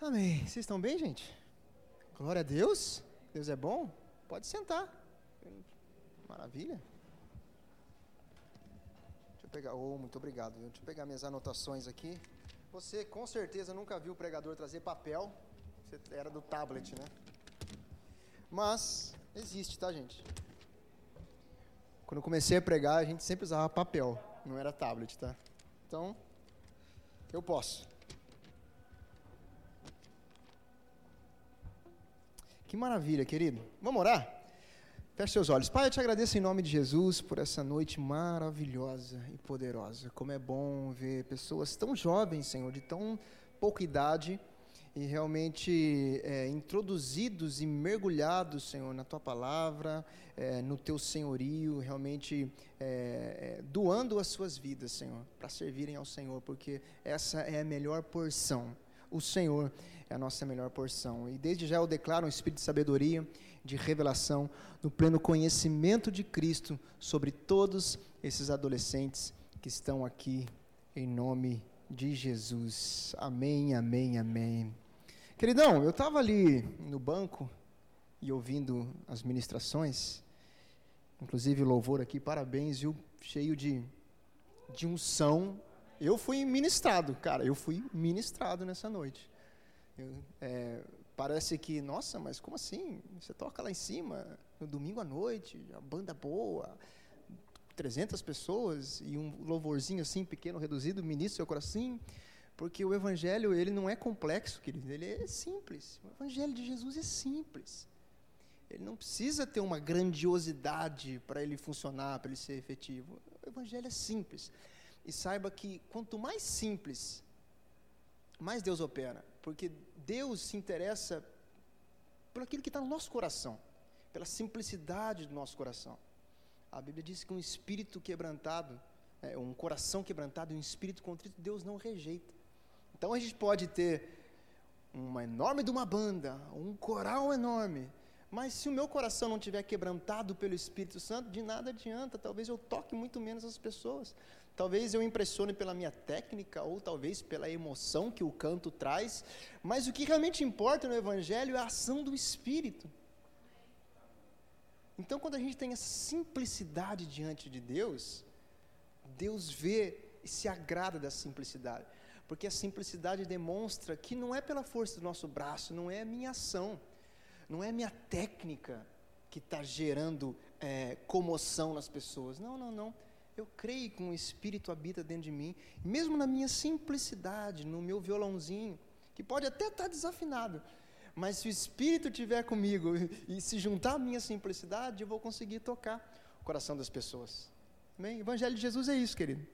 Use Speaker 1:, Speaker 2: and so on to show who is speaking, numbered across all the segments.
Speaker 1: Amém. Vocês estão bem, gente? Glória a Deus. Deus é bom. Pode sentar. Maravilha. Deixa eu pegar. Oh, muito obrigado. Deixa eu pegar minhas anotações aqui. Você com certeza nunca viu o pregador trazer papel. Você era do tablet, né? Mas existe, tá, gente? Quando eu comecei a pregar, a gente sempre usava papel, não era tablet, tá? Então, eu posso. Que maravilha, querido. Vamos orar? Feche seus olhos. Pai, eu te agradeço em nome de Jesus por essa noite maravilhosa e poderosa. Como é bom ver pessoas tão jovens, Senhor, de tão pouca idade e realmente é, introduzidos e mergulhados, Senhor, na tua palavra, é, no teu senhorio, realmente é, é doando as suas vidas, Senhor, para servirem ao Senhor, porque essa é a melhor porção o Senhor é a nossa melhor porção. E desde já eu declaro um espírito de sabedoria, de revelação, no pleno conhecimento de Cristo sobre todos esses adolescentes que estão aqui, em nome de Jesus. Amém, amém, amém. Queridão, eu estava ali no banco e ouvindo as ministrações, inclusive louvor aqui, parabéns, viu? Cheio de, de unção eu fui ministrado, cara, eu fui ministrado nessa noite. Eu, é, parece que, nossa, mas como assim? Você toca lá em cima, no domingo à noite, a banda boa, 300 pessoas e um louvorzinho assim, pequeno, reduzido, ministra seu coração. Porque o evangelho, ele não é complexo, querido, ele é simples. O evangelho de Jesus é simples. Ele não precisa ter uma grandiosidade para ele funcionar, para ele ser efetivo. O evangelho é simples. E saiba que quanto mais simples, mais Deus opera, porque Deus se interessa por aquilo que está no nosso coração, pela simplicidade do nosso coração. A Bíblia diz que um espírito quebrantado, é, um coração quebrantado um espírito contrito, Deus não rejeita. Então a gente pode ter uma enorme de uma banda, um coral enorme, mas se o meu coração não estiver quebrantado pelo Espírito Santo, de nada adianta. Talvez eu toque muito menos as pessoas. Talvez eu impressione pela minha técnica, ou talvez pela emoção que o canto traz. Mas o que realmente importa no Evangelho é a ação do Espírito. Então, quando a gente tem essa simplicidade diante de Deus, Deus vê e se agrada da simplicidade. Porque a simplicidade demonstra que não é pela força do nosso braço, não é a minha ação não é minha técnica que está gerando é, comoção nas pessoas. Não, não, não. Eu creio que um Espírito habita dentro de mim, mesmo na minha simplicidade, no meu violãozinho, que pode até estar tá desafinado, mas se o Espírito estiver comigo e se juntar à minha simplicidade, eu vou conseguir tocar o coração das pessoas. Amém? O Evangelho de Jesus é isso, querido.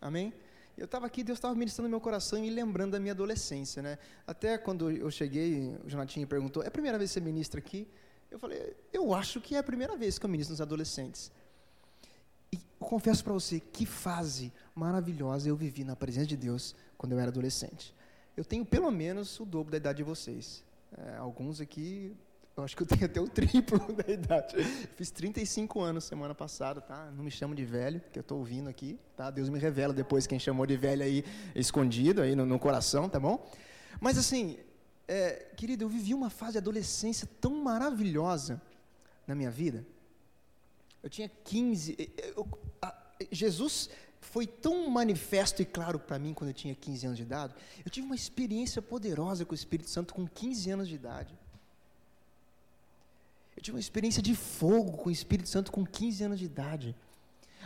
Speaker 1: Amém? Eu estava aqui, Deus estava ministrando meu coração e me lembrando da minha adolescência, né? Até quando eu cheguei, o Jonatinho perguntou: "É a primeira vez que você ministra aqui?" Eu falei: "Eu acho que é a primeira vez que eu ministro nos adolescentes." Eu confesso para você que fase maravilhosa eu vivi na presença de Deus quando eu era adolescente. Eu tenho pelo menos o dobro da idade de vocês. É, alguns aqui eu acho que eu tenho até o triplo da idade. Fiz 35 anos semana passada, tá? Não me chamo de velho, que eu estou ouvindo aqui, tá? Deus me revela depois quem chamou de velho aí, escondido aí no, no coração, tá bom? Mas assim, é, querido, eu vivi uma fase de adolescência tão maravilhosa na minha vida. Eu tinha 15. Eu, a, Jesus foi tão manifesto e claro para mim quando eu tinha 15 anos de idade. Eu tive uma experiência poderosa com o Espírito Santo com 15 anos de idade. Eu tive uma experiência de fogo com o Espírito Santo com 15 anos de idade.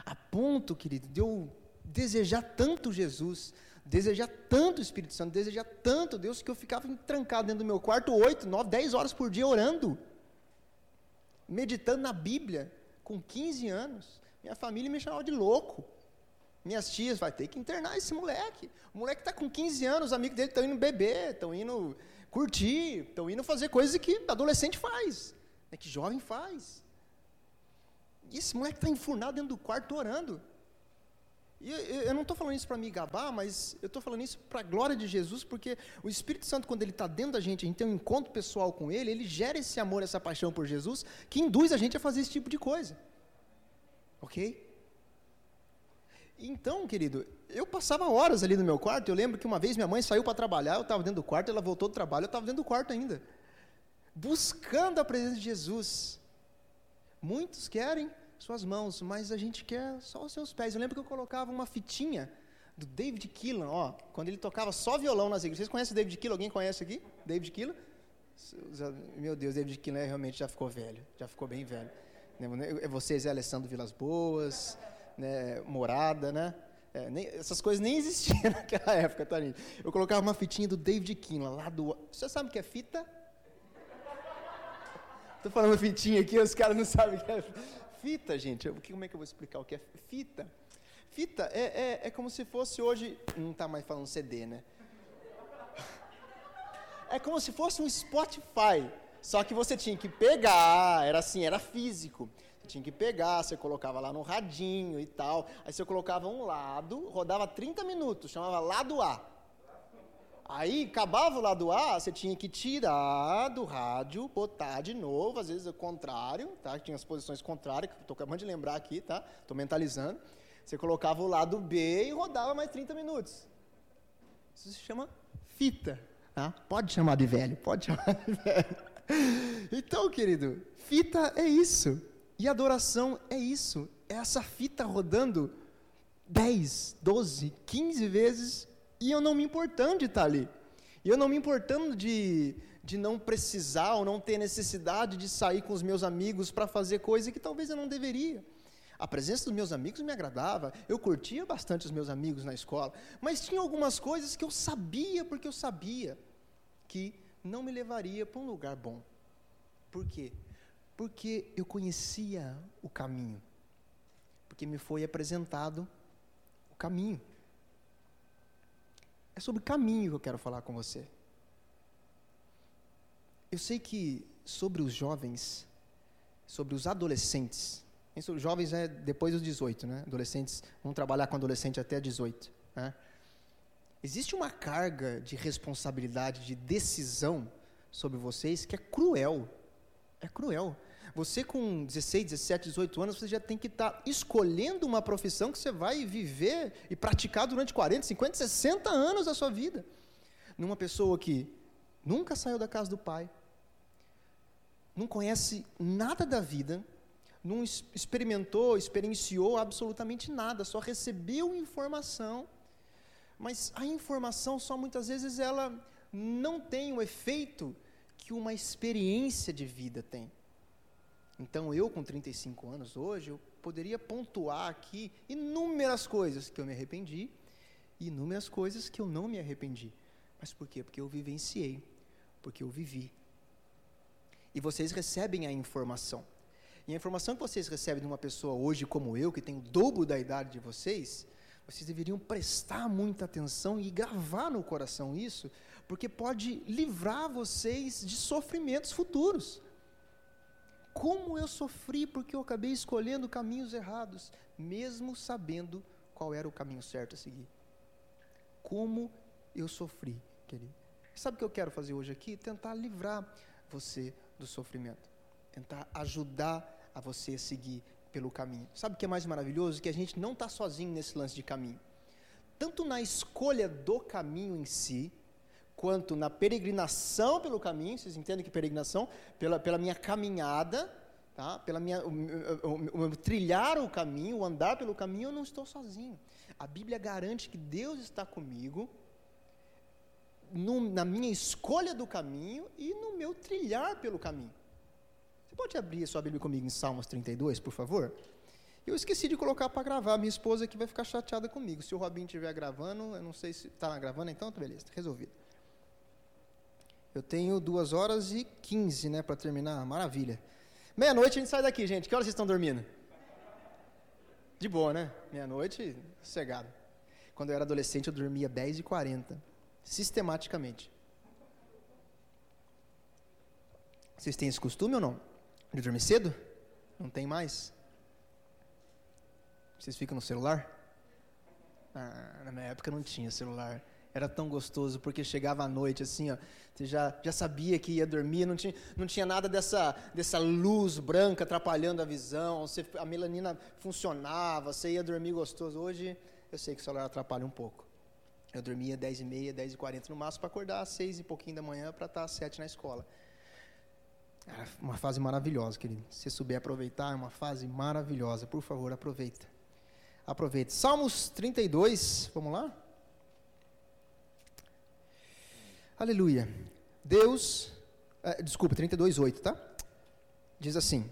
Speaker 1: A ponto, querido, de eu desejar tanto Jesus, desejar tanto o Espírito Santo, desejar tanto Deus, que eu ficava trancado dentro do meu quarto 8, 9, 10 horas por dia orando, meditando na Bíblia, com 15 anos. Minha família me chamava de louco. Minhas tias, vai ter que internar esse moleque. O moleque está com 15 anos, os amigos dele estão indo beber, estão indo curtir, estão indo fazer coisas que adolescente faz é que jovem faz. E esse moleque está enfurnado dentro do quarto orando. E eu, não estou falando isso para me gabar, mas eu estou falando isso para a glória de Jesus, porque o Espírito Santo, quando ele está dentro da gente, a gente tem um encontro pessoal com ele, ele gera esse amor, essa paixão por Jesus, que induz a gente a fazer esse tipo de coisa. Ok? Então, querido, eu passava horas ali no meu quarto. Eu lembro que uma vez minha mãe saiu para trabalhar, eu estava dentro do quarto, ela voltou do trabalho, eu estava dentro do quarto ainda. Buscando a presença de Jesus. Muitos querem suas mãos, mas a gente quer só os seus pés. Eu lembro que eu colocava uma fitinha do David Keelan, ó, quando ele tocava só violão nas igrejas. Vocês conhecem o David Keelan? Alguém conhece aqui? David Keelan? Meu Deus, David Keelan realmente já ficou velho, já ficou bem velho. É vocês é Alessandro Vilas Boas, né, Morada, né? É, nem, essas coisas nem existiam naquela época, tá, gente? Eu colocava uma fitinha do David Keelan lá do. Você sabe o que é fita? Tô falando fitinha aqui, os caras não sabem o que é fita, gente. Como é que eu vou explicar o que é fita? Fita é, é, é como se fosse hoje. Não está mais falando CD, né? É como se fosse um Spotify. Só que você tinha que pegar, era assim, era físico. Você tinha que pegar, você colocava lá no radinho e tal. Aí você colocava um lado, rodava 30 minutos, chamava lado A. Aí acabava o lado A, você tinha que tirar do rádio, botar de novo, às vezes o contrário, tá? Tinha as posições contrárias, que estou acabando de lembrar aqui, tá? Estou mentalizando. Você colocava o lado B e rodava mais 30 minutos. Isso se chama fita. Tá? Pode chamar de velho, pode chamar de velho. Então, querido, fita é isso. E adoração é isso. É essa fita rodando 10, 12, 15 vezes e eu não me importando de estar ali. E eu não me importando de, de não precisar ou não ter necessidade de sair com os meus amigos para fazer coisa que talvez eu não deveria. A presença dos meus amigos me agradava, eu curtia bastante os meus amigos na escola, mas tinha algumas coisas que eu sabia, porque eu sabia que não me levaria para um lugar bom. Por quê? Porque eu conhecia o caminho, porque me foi apresentado o caminho. É sobre caminho que eu quero falar com você. Eu sei que sobre os jovens, sobre os adolescentes, isso, jovens é depois dos 18, né? Adolescentes, vão trabalhar com adolescente até 18. Né? Existe uma carga de responsabilidade, de decisão sobre vocês que é cruel. É cruel. Você com 16, 17, 18 anos, você já tem que estar tá escolhendo uma profissão que você vai viver e praticar durante 40, 50, 60 anos da sua vida. Numa pessoa que nunca saiu da casa do pai, não conhece nada da vida, não experimentou, experienciou absolutamente nada, só recebeu informação, mas a informação só muitas vezes ela não tem o efeito que uma experiência de vida tem. Então eu com 35 anos hoje, eu poderia pontuar aqui inúmeras coisas que eu me arrependi e inúmeras coisas que eu não me arrependi. Mas por quê? Porque eu vivenciei, porque eu vivi. E vocês recebem a informação. E a informação que vocês recebem de uma pessoa hoje como eu, que tem o dobro da idade de vocês, vocês deveriam prestar muita atenção e gravar no coração isso, porque pode livrar vocês de sofrimentos futuros. Como eu sofri porque eu acabei escolhendo caminhos errados, mesmo sabendo qual era o caminho certo a seguir. Como eu sofri, querido. Sabe o que eu quero fazer hoje aqui? Tentar livrar você do sofrimento. Tentar ajudar a você seguir pelo caminho. Sabe o que é mais maravilhoso? Que a gente não está sozinho nesse lance de caminho. Tanto na escolha do caminho em si, quanto na peregrinação pelo caminho, vocês entendem que peregrinação? Pela, pela minha caminhada, tá? pela minha, o, o, o, o, trilhar o caminho, o andar pelo caminho, eu não estou sozinho. A Bíblia garante que Deus está comigo no, na minha escolha do caminho e no meu trilhar pelo caminho. Você pode abrir a sua Bíblia comigo em Salmos 32, por favor? Eu esqueci de colocar para gravar. Minha esposa aqui vai ficar chateada comigo. Se o Robinho estiver gravando, eu não sei se está gravando, então tá beleza, resolvido. Eu tenho duas horas e quinze, né, para terminar. Maravilha. Meia-noite a gente sai daqui, gente. Que horas vocês estão dormindo? De boa, né? Meia-noite, sossegado. Quando eu era adolescente, eu dormia 10 e 40 sistematicamente. Vocês têm esse costume ou não? De dormir cedo? Não tem mais? Vocês ficam no celular? Ah, na minha época não tinha celular. Era tão gostoso, porque chegava à noite, assim, ó, você já, já sabia que ia dormir, não tinha, não tinha nada dessa, dessa luz branca atrapalhando a visão, você, a melanina funcionava, você ia dormir gostoso. Hoje eu sei que o celular atrapalha um pouco. Eu dormia 10 e meia, 10 e 40 no máximo para acordar às 6 e pouquinho da manhã para estar às 7 na escola. Era uma fase maravilhosa, querido. Se souber aproveitar, é uma fase maravilhosa. Por favor, aproveita. Aproveita. Salmos 32, vamos lá? Aleluia. Deus, é, desculpa, 32, 8, tá? Diz assim: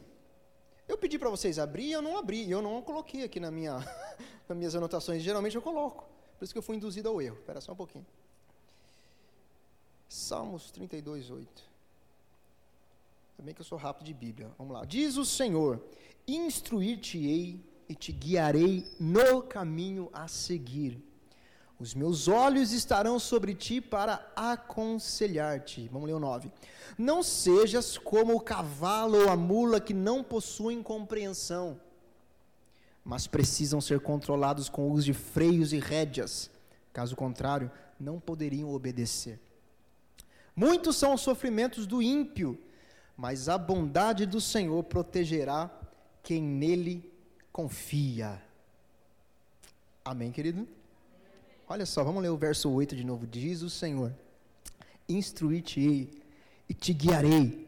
Speaker 1: Eu pedi para vocês abrir e eu não abri, eu não coloquei aqui na minha, nas minhas anotações. Geralmente eu coloco. Por isso que eu fui induzido ao erro. Espera só um pouquinho. Salmos 32, 8. Também que eu sou rápido de Bíblia. Vamos lá. Diz o Senhor: Instruir-te-ei e te guiarei no caminho a seguir. Os meus olhos estarão sobre ti para aconselhar-te. Vamos ler o 9. Não sejas como o cavalo ou a mula que não possuem compreensão mas precisam ser controlados com o uso de freios e rédeas. Caso contrário, não poderiam obedecer. Muitos são os sofrimentos do ímpio, mas a bondade do Senhor protegerá quem nele confia. Amém, querido? Olha só, vamos ler o verso 8 de novo. Diz o Senhor: Instruir-te-ei e te guiarei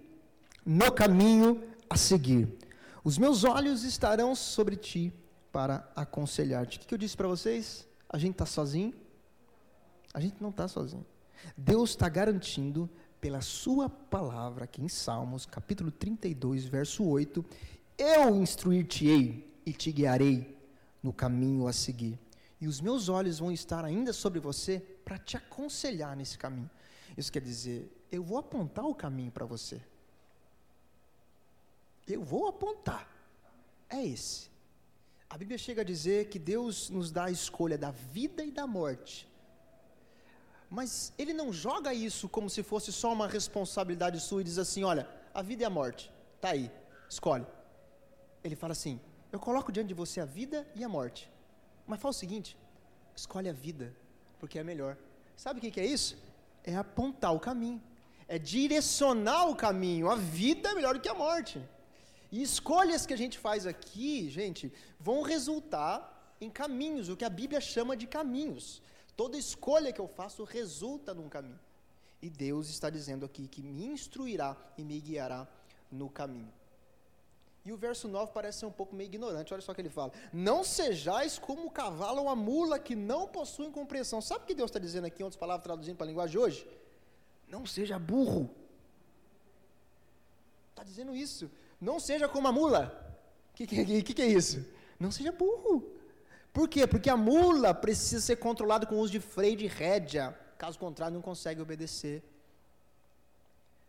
Speaker 1: no caminho a seguir. Os meus olhos estarão sobre ti para aconselhar-te. O que eu disse para vocês? A gente está sozinho? A gente não está sozinho. Deus está garantindo pela sua palavra aqui em Salmos, capítulo 32, verso 8, eu instruir-te-ei e te guiarei no caminho a seguir. E os meus olhos vão estar ainda sobre você para te aconselhar nesse caminho. Isso quer dizer, eu vou apontar o caminho para você. Eu vou apontar. É esse. A Bíblia chega a dizer que Deus nos dá a escolha da vida e da morte. Mas Ele não joga isso como se fosse só uma responsabilidade sua e diz assim: olha, a vida e a morte, tá aí, escolhe. Ele fala assim: eu coloco diante de você a vida e a morte. Mas fala o seguinte: escolhe a vida, porque é melhor. Sabe o que, que é isso? É apontar o caminho, é direcionar o caminho. A vida é melhor do que a morte. E escolhas que a gente faz aqui, gente, vão resultar em caminhos, o que a Bíblia chama de caminhos. Toda escolha que eu faço resulta num caminho. E Deus está dizendo aqui que me instruirá e me guiará no caminho. E o verso 9 parece ser um pouco meio ignorante, olha só o que ele fala. Não sejais como o cavalo ou a mula que não possuem compreensão. Sabe o que Deus está dizendo aqui, em outras palavras traduzindo para a linguagem hoje? Não seja burro. Está dizendo isso. Não seja como a mula. O que, que, que, que é isso? Não seja burro. Por quê? Porque a mula precisa ser controlada com o uso de freio de rédea. Caso contrário, não consegue obedecer.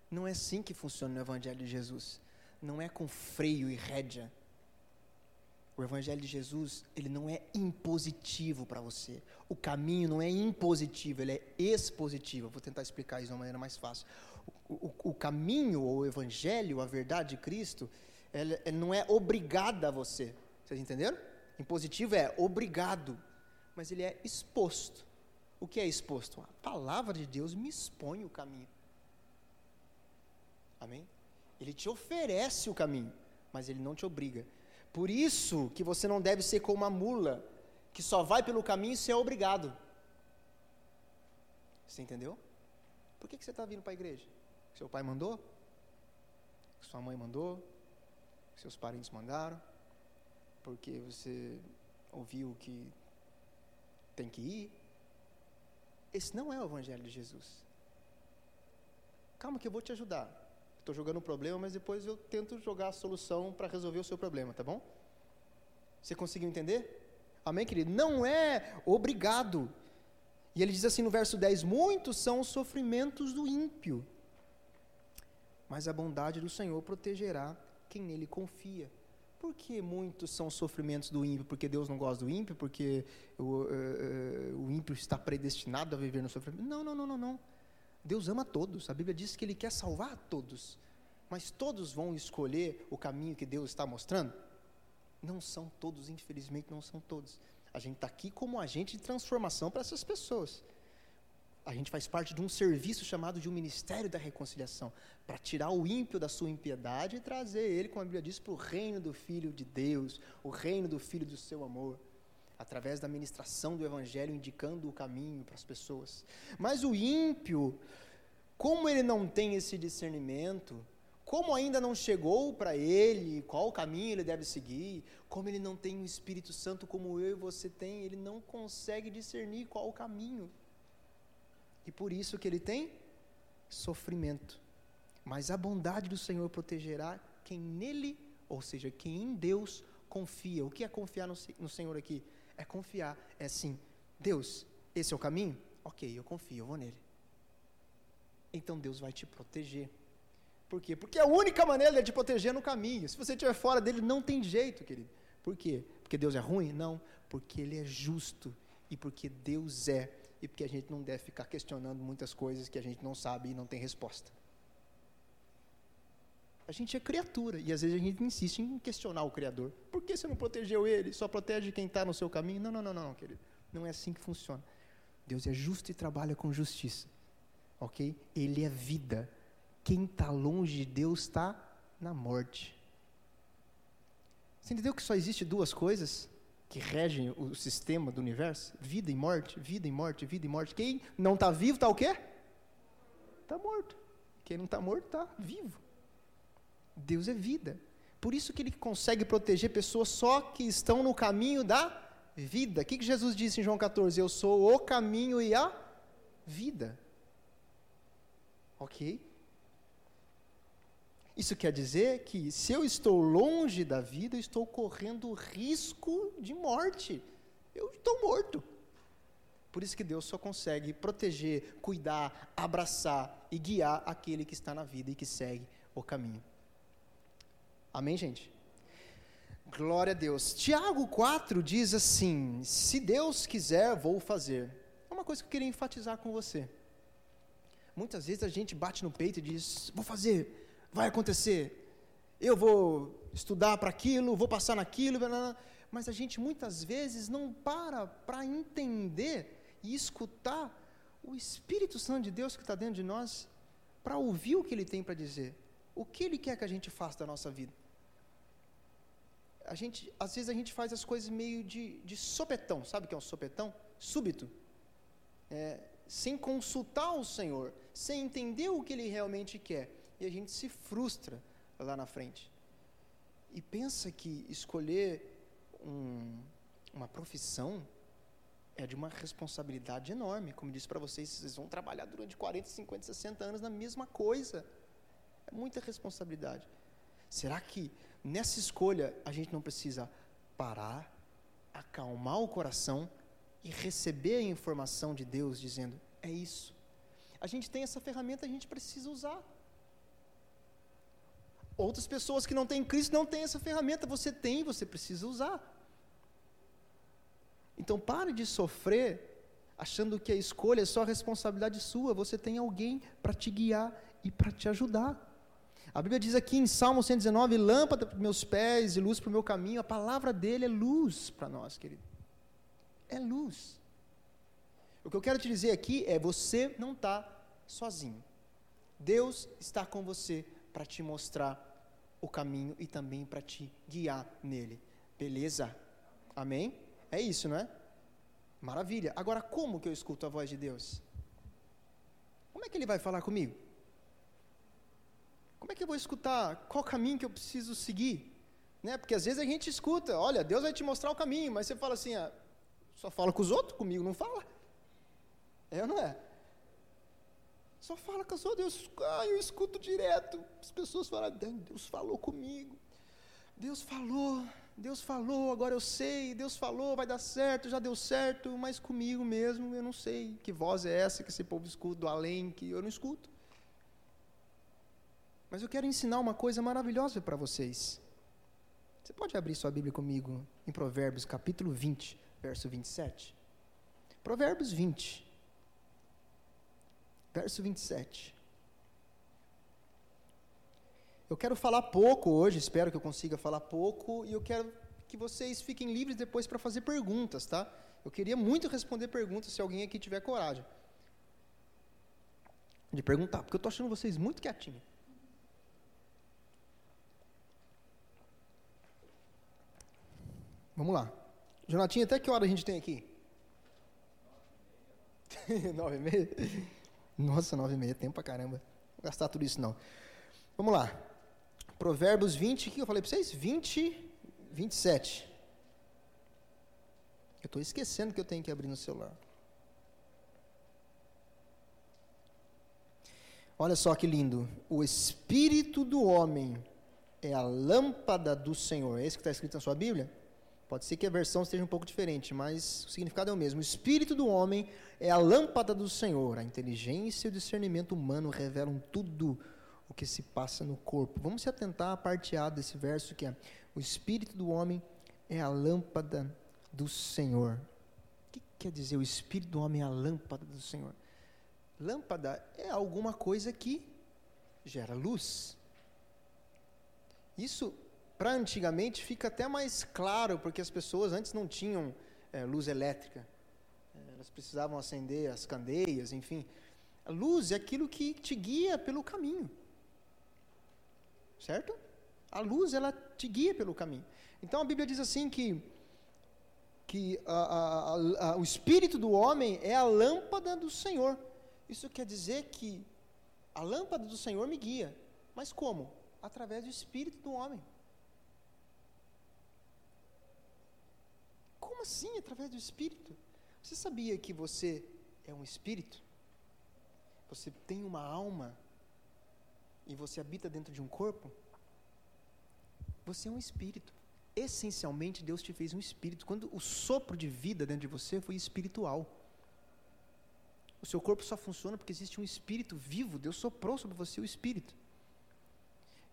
Speaker 1: Não é assim que funciona no Evangelho de Jesus. Não é com freio e rédea. O Evangelho de Jesus, ele não é impositivo para você. O caminho não é impositivo, ele é expositivo. Eu vou tentar explicar isso de uma maneira mais fácil o, o, caminho ou o evangelho, a verdade de Cristo, ele, ele não é obrigada a você. Vocês entenderam? Impositivo é obrigado, mas ele é exposto. O que é exposto? A palavra de Deus me expõe o caminho. Amém? Ele te oferece o caminho, mas ele não te obriga. Por isso que você não deve ser como uma mula, que só vai pelo caminho se é obrigado. Você entendeu? Por que, que você está vindo para a igreja? Seu pai mandou? Sua mãe mandou? Seus parentes mandaram? Porque você ouviu que tem que ir? Esse não é o Evangelho de Jesus. Calma que eu vou te ajudar. Estou jogando o problema, mas depois eu tento jogar a solução para resolver o seu problema, tá bom? Você conseguiu entender? Amém, querido? Não é obrigado. E ele diz assim no verso 10: Muitos são os sofrimentos do ímpio, mas a bondade do Senhor protegerá quem nele confia. Por que muitos são os sofrimentos do ímpio? Porque Deus não gosta do ímpio? Porque o, uh, uh, o ímpio está predestinado a viver no sofrimento? Não, não, não, não, não. Deus ama todos. A Bíblia diz que Ele quer salvar todos. Mas todos vão escolher o caminho que Deus está mostrando? Não são todos, infelizmente, não são todos. A gente está aqui como agente de transformação para essas pessoas. A gente faz parte de um serviço chamado de um ministério da reconciliação, para tirar o ímpio da sua impiedade e trazer ele, como a Bíblia diz, para o reino do Filho de Deus, o reino do Filho do seu amor. Através da ministração do evangelho, indicando o caminho para as pessoas. Mas o ímpio, como ele não tem esse discernimento, como ainda não chegou para ele qual caminho ele deve seguir, como ele não tem o Espírito Santo como eu e você tem, ele não consegue discernir qual o caminho. E por isso que ele tem sofrimento. Mas a bondade do Senhor protegerá quem nele, ou seja, quem em Deus confia. O que é confiar no, no Senhor aqui? É confiar, é assim, Deus, esse é o caminho? Ok, eu confio, eu vou nele. Então Deus vai te proteger. Por quê? Porque a única maneira de proteger é no caminho. Se você estiver fora dele, não tem jeito, querido. Por quê? Porque Deus é ruim? Não. Porque ele é justo. E porque Deus é. E porque a gente não deve ficar questionando muitas coisas que a gente não sabe e não tem resposta. A gente é criatura e às vezes a gente insiste em questionar o Criador. Por que você não protegeu ele? Só protege quem está no seu caminho? Não, não, não, não, querido. Não é assim que funciona. Deus é justo e trabalha com justiça. Ok? Ele é vida. Quem está longe de Deus está na morte. Você entendeu que só existe duas coisas que regem o sistema do universo? Vida e morte, vida e morte, vida e morte. Quem não está vivo está o quê? Está morto. Quem não está morto está vivo. Deus é vida. Por isso que ele consegue proteger pessoas só que estão no caminho da vida. O que, Jesus disse em João 14? Eu sou o caminho e a vida. Ok? Isso quer dizer que se eu estou longe da vida, eu estou correndo risco de morte. Eu estou morto. Por isso que Deus só consegue proteger, cuidar, abraçar e guiar aquele que está na vida e que segue o caminho. Amém, gente? Glória a Deus. Tiago 4 diz assim: Se Deus quiser, vou fazer. É uma coisa que eu queria enfatizar com você. Muitas vezes a gente bate no peito e diz: Vou fazer vai acontecer. Eu vou estudar para aquilo, vou passar naquilo, mas a gente muitas vezes não para para entender e escutar o Espírito Santo de Deus que está dentro de nós, para ouvir o que Ele tem para dizer, o que Ele quer que a gente faça da nossa vida. A gente, às vezes a gente faz as coisas meio de, de sopetão, sabe o que é um sopetão? Súbito. É, sem consultar o Senhor, sem entender o que Ele realmente quer e a gente se frustra lá na frente. E pensa que escolher um, uma profissão é de uma responsabilidade enorme. Como disse para vocês, vocês vão trabalhar durante 40, 50, 60 anos na mesma coisa. É muita responsabilidade. Será que nessa escolha a gente não precisa parar, acalmar o coração e receber a informação de Deus dizendo: é isso. A gente tem essa ferramenta, a gente precisa usar. Outras pessoas que não têm Cristo não têm essa ferramenta, você tem, você precisa usar. Então pare de sofrer achando que a escolha é só responsabilidade sua, você tem alguém para te guiar e para te ajudar. A Bíblia diz aqui em Salmo 119: lâmpada para meus pés e luz para o meu caminho. A palavra dele é luz para nós, querido. É luz. O que eu quero te dizer aqui é: você não está sozinho. Deus está com você para te mostrar o caminho e também para te guiar nele. Beleza? Amém? É isso, não é? Maravilha. Agora, como que eu escuto a voz de Deus? Como é que ele vai falar comigo? Como é que eu vou escutar qual caminho que eu preciso seguir? Né? Porque às vezes a gente escuta, olha, Deus vai te mostrar o caminho, mas você fala assim, ah, só fala com os outros, comigo não fala. É ou não é? Só fala com a Deus. Ah, eu escuto direto. As pessoas falam, Deus falou comigo. Deus falou, Deus falou, agora eu sei, Deus falou, vai dar certo, já deu certo, mas comigo mesmo eu não sei que voz é essa que esse povo escuta do além, que eu não escuto. Mas eu quero ensinar uma coisa maravilhosa para vocês. Você pode abrir sua Bíblia comigo em Provérbios capítulo 20, verso 27? Provérbios 20 verso 27. Eu quero falar pouco hoje, espero que eu consiga falar pouco, e eu quero que vocês fiquem livres depois para fazer perguntas, tá? Eu queria muito responder perguntas se alguém aqui tiver coragem de perguntar, porque eu estou achando vocês muito quietinhos. Vamos lá. Jonatinho, até que hora a gente tem aqui? nove e meia? Nossa, nove e meia, tempo pra caramba. Vou gastar tudo isso não. Vamos lá. Provérbios 20, o que eu falei para vocês? 20, 27. Eu estou esquecendo que eu tenho que abrir no celular. Olha só que lindo. O espírito do homem é a lâmpada do Senhor. É isso que está escrito na sua Bíblia? Pode ser que a versão esteja um pouco diferente, mas o significado é o mesmo. O espírito do homem é a lâmpada do Senhor. A inteligência e o discernimento humano revelam tudo o que se passa no corpo. Vamos se atentar à parte A desse verso que é: o espírito do homem é a lâmpada do Senhor. O que quer dizer o espírito do homem é a lâmpada do Senhor? Lâmpada é alguma coisa que gera luz. Isso, para antigamente, fica até mais claro, porque as pessoas antes não tinham é, luz elétrica. É, elas precisavam acender as candeias, enfim. A luz é aquilo que te guia pelo caminho. Certo? A luz, ela te guia pelo caminho. Então a Bíblia diz assim que, que a, a, a, o espírito do homem é a lâmpada do Senhor. Isso quer dizer que a lâmpada do Senhor me guia. Mas como? Através do espírito do homem. Como assim, através do espírito? Você sabia que você é um espírito? Você tem uma alma e você habita dentro de um corpo, você é um espírito. Essencialmente, Deus te fez um espírito. Quando o sopro de vida dentro de você foi espiritual. O seu corpo só funciona porque existe um espírito vivo. Deus soprou sobre você o espírito.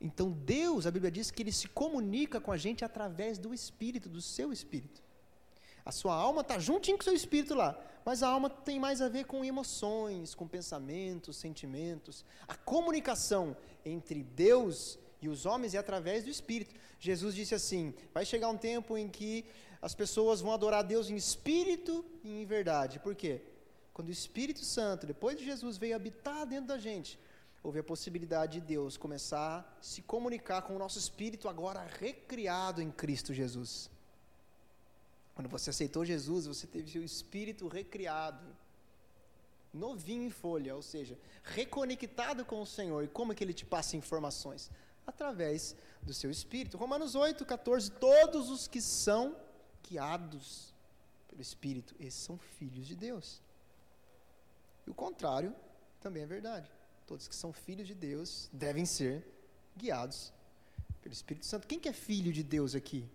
Speaker 1: Então, Deus, a Bíblia diz que ele se comunica com a gente através do espírito, do seu espírito. A sua alma está juntinho com o seu espírito lá, mas a alma tem mais a ver com emoções, com pensamentos, sentimentos. A comunicação entre Deus e os homens é através do espírito. Jesus disse assim: vai chegar um tempo em que as pessoas vão adorar a Deus em espírito e em verdade. Por quê? Quando o Espírito Santo, depois de Jesus, veio habitar dentro da gente, houve a possibilidade de Deus começar a se comunicar com o nosso espírito agora recriado em Cristo Jesus. Quando você aceitou Jesus, você teve seu espírito recriado, novinho em folha, ou seja, reconectado com o Senhor. E como é que ele te passa informações? Através do seu espírito. Romanos 8, 14. Todos os que são guiados pelo Espírito, esses são filhos de Deus. E o contrário também é verdade. Todos que são filhos de Deus devem ser guiados pelo Espírito Santo. Quem que é filho de Deus aqui?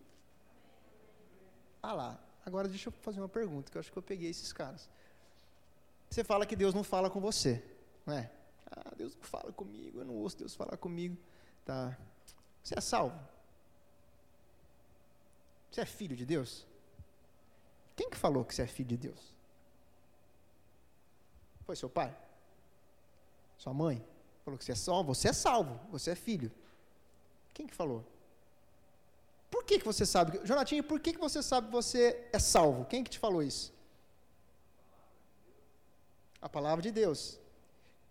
Speaker 1: Ah lá, agora deixa eu fazer uma pergunta, que eu acho que eu peguei esses caras. Você fala que Deus não fala com você, não é? Ah, Deus não fala comigo, eu não ouço Deus falar comigo. Tá. Você é salvo? Você é filho de Deus? Quem que falou que você é filho de Deus? Foi seu pai? Sua mãe? Falou que você é salvo? Você é salvo, você é filho. Quem que falou? Por que, que você sabe? Jonatinho, por que, que você sabe que você é salvo? Quem que te falou isso? A palavra de Deus.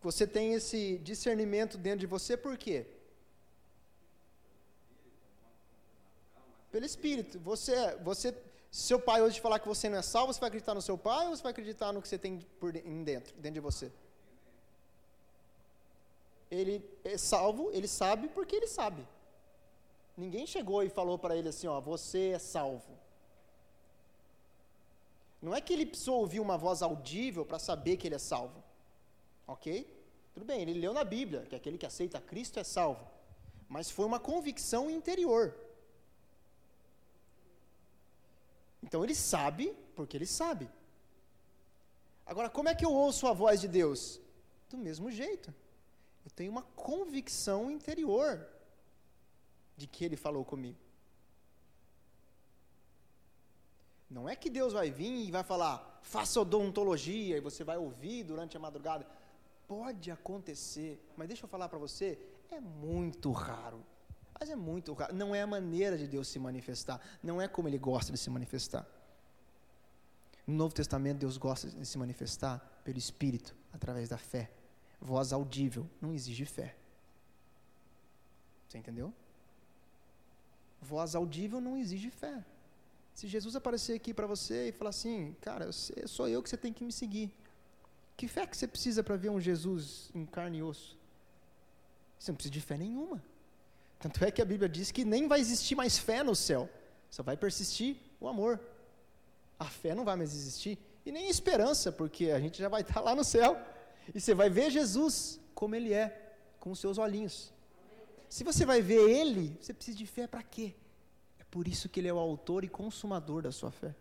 Speaker 1: Você tem esse discernimento dentro de você por quê? Pelo Espírito. Você, você, seu pai hoje falar que você não é salvo, você vai acreditar no seu pai ou você vai acreditar no que você tem por dentro, dentro de você? Ele é salvo, ele sabe porque ele sabe. Ninguém chegou e falou para ele assim, ó, você é salvo. Não é que ele precisou ouvir uma voz audível para saber que ele é salvo. Ok? Tudo bem, ele leu na Bíblia que aquele que aceita Cristo é salvo. Mas foi uma convicção interior. Então ele sabe porque ele sabe. Agora, como é que eu ouço a voz de Deus? Do mesmo jeito. Eu tenho uma convicção interior de que ele falou comigo. Não é que Deus vai vir e vai falar, faça odontologia e você vai ouvir durante a madrugada. Pode acontecer, mas deixa eu falar para você, é muito raro. Mas é muito raro. Não é a maneira de Deus se manifestar. Não é como Ele gosta de se manifestar. No Novo Testamento, Deus gosta de se manifestar pelo Espírito, através da fé. Voz audível não exige fé. Você entendeu? Voz audível não exige fé. Se Jesus aparecer aqui para você e falar assim, cara, sou eu que você tem que me seguir. Que fé que você precisa para ver um Jesus em carne e osso? Você não precisa de fé nenhuma. Tanto é que a Bíblia diz que nem vai existir mais fé no céu, só vai persistir o amor. A fé não vai mais existir, e nem esperança, porque a gente já vai estar lá no céu, e você vai ver Jesus como Ele é, com os seus olhinhos. Se você vai ver Ele, você precisa de fé para quê? Por isso que ele é o autor e consumador da sua fé.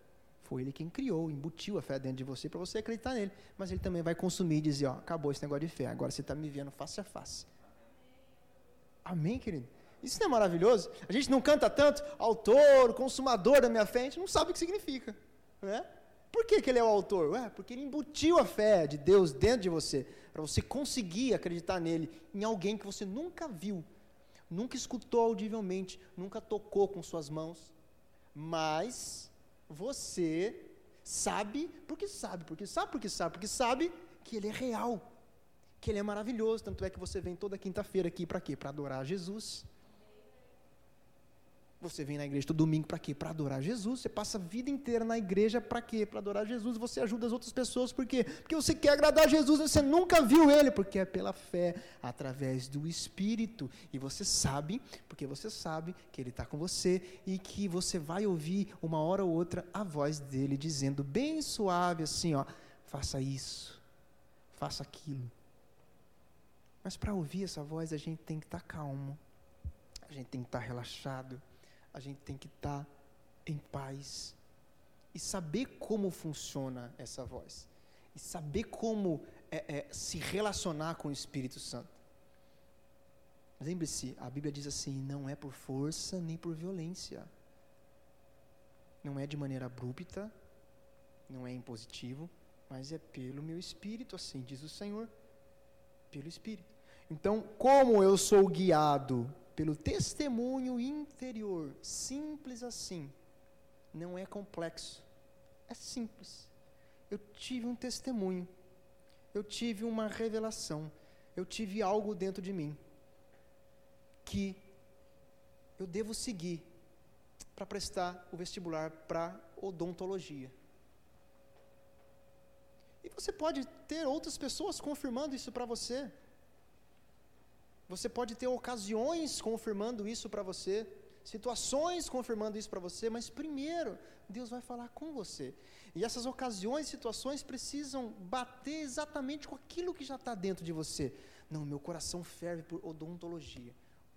Speaker 1: Foi ele quem criou, embutiu a fé dentro de você para você acreditar nele. Mas ele também vai consumir e dizer, ó, acabou esse negócio de fé, agora você está me vendo face a face. Amém, querido? Isso não é maravilhoso? A gente não canta tanto, autor, consumador da minha fé, a gente não sabe o que significa. Né? Por que, que ele é o autor? Ué, porque ele embutiu a fé de Deus dentro de você, para você conseguir acreditar nele, em alguém que você nunca viu, nunca escutou audivelmente, nunca tocou com suas mãos, mas você sabe, porque sabe, porque sabe, porque sabe, porque sabe que ele é real, que ele é maravilhoso, tanto é que você vem toda quinta-feira aqui para quê? Para adorar Jesus. Você vem na igreja todo domingo para quê? Para adorar Jesus. Você passa a vida inteira na igreja para quê? Para adorar Jesus. Você ajuda as outras pessoas por quê? Porque você quer agradar Jesus, você nunca viu ele, porque é pela fé, através do Espírito. E você sabe, porque você sabe que ele está com você e que você vai ouvir uma hora ou outra a voz dele dizendo bem suave assim, ó, faça isso, faça aquilo. Mas para ouvir essa voz a gente tem que estar tá calmo, a gente tem que estar tá relaxado a gente tem que estar tá em paz e saber como funciona essa voz e saber como é, é, se relacionar com o Espírito Santo. Lembre-se, a Bíblia diz assim: não é por força nem por violência, não é de maneira abrupta, não é impositivo, mas é pelo meu Espírito, assim diz o Senhor, pelo Espírito. Então, como eu sou guiado pelo testemunho interior, simples assim. Não é complexo, é simples. Eu tive um testemunho, eu tive uma revelação, eu tive algo dentro de mim que eu devo seguir para prestar o vestibular para odontologia. E você pode ter outras pessoas confirmando isso para você. Você pode ter ocasiões confirmando isso para você, situações confirmando isso para você, mas primeiro, Deus vai falar com você. E essas ocasiões, situações precisam bater exatamente com aquilo que já está dentro de você. Não, meu coração ferve por odontologia.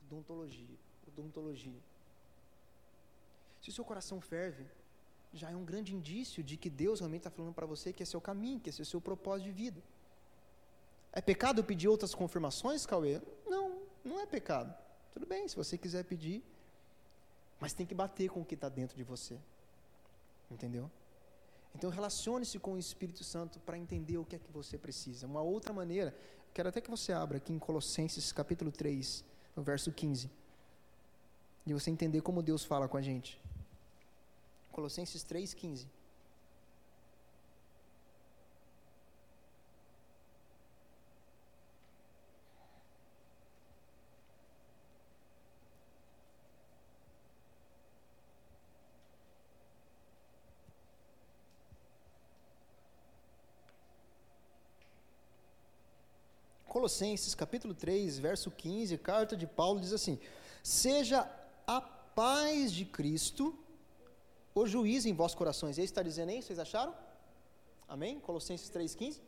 Speaker 1: Odontologia, odontologia. Se o seu coração ferve, já é um grande indício de que Deus realmente está falando para você que esse é o caminho, que esse é o seu propósito de vida. É pecado pedir outras confirmações, Cauê? Não, é pecado. Tudo bem, se você quiser pedir, mas tem que bater com o que está dentro de você. Entendeu? Então relacione-se com o Espírito Santo para entender o que é que você precisa. Uma outra maneira, quero até que você abra aqui em Colossenses capítulo 3, no verso 15. E você entender como Deus fala com a gente. Colossenses 3, 15. Colossenses capítulo 3, verso 15, carta de Paulo diz assim: Seja a paz de Cristo o juiz em vossos corações. Ele está dizendo aí, vocês acharam? Amém? Colossenses 3,15.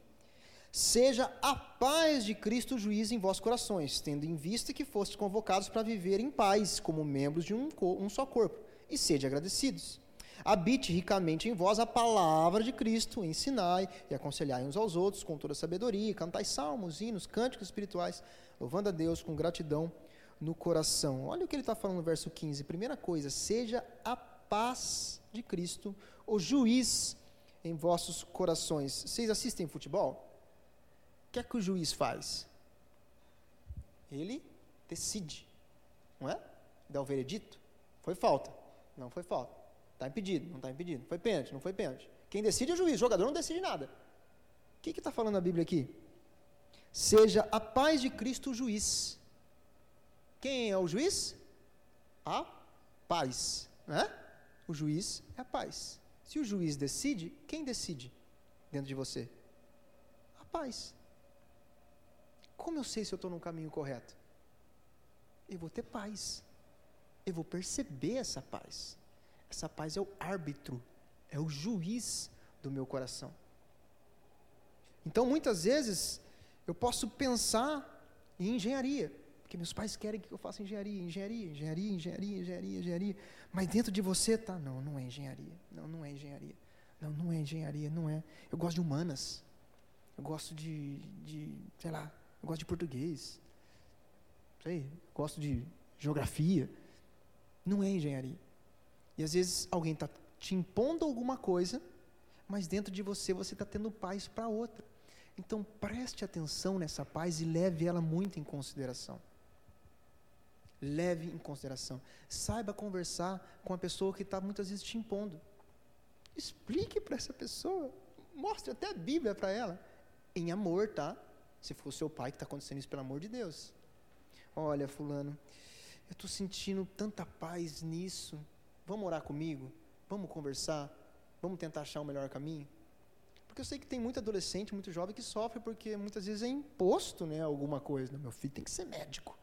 Speaker 1: Seja a paz de Cristo o juiz em vossos corações, tendo em vista que fostes convocados para viver em paz, como membros de um, um só corpo, e sede agradecidos habite ricamente em vós a palavra de Cristo, ensinai e aconselhai uns aos outros com toda sabedoria, cantai salmos, hinos, cânticos espirituais, louvando a Deus com gratidão no coração. Olha o que ele está falando no verso 15. Primeira coisa, seja a paz de Cristo o juiz em vossos corações. Vocês assistem futebol? O que é que o juiz faz? Ele decide, não é? Dá o veredito. Foi falta. Não foi falta. Está impedido, não está impedido. Foi pênalti, não foi pênalti. Quem decide é o juiz, o jogador não decide nada. O que está falando a Bíblia aqui? Seja a paz de Cristo o juiz. Quem é o juiz? A paz. Né? O juiz é a paz. Se o juiz decide, quem decide dentro de você? A paz. Como eu sei se eu estou no caminho correto? Eu vou ter paz. Eu vou perceber essa paz. Essa paz é o árbitro, é o juiz do meu coração. Então, muitas vezes, eu posso pensar em engenharia, porque meus pais querem que eu faça engenharia, engenharia, engenharia, engenharia, engenharia, engenharia. Mas dentro de você tá, não, não é engenharia. Não, não é engenharia. Não, não é engenharia, não é. Eu gosto de humanas. Eu gosto de, de sei lá, eu gosto de português. Sei, gosto de geografia. Não é engenharia. E às vezes alguém está te impondo alguma coisa, mas dentro de você você está tendo paz para outra. Então preste atenção nessa paz e leve ela muito em consideração. Leve em consideração. Saiba conversar com a pessoa que está muitas vezes te impondo. Explique para essa pessoa. Mostre até a Bíblia para ela. Em amor, tá? Se for o seu pai que está acontecendo isso, pelo amor de Deus. Olha, Fulano, eu estou sentindo tanta paz nisso. Vamos orar comigo? Vamos conversar? Vamos tentar achar o melhor caminho? Porque eu sei que tem muito adolescente, muito jovem que sofre porque muitas vezes é imposto né, alguma coisa. Meu filho tem que ser médico.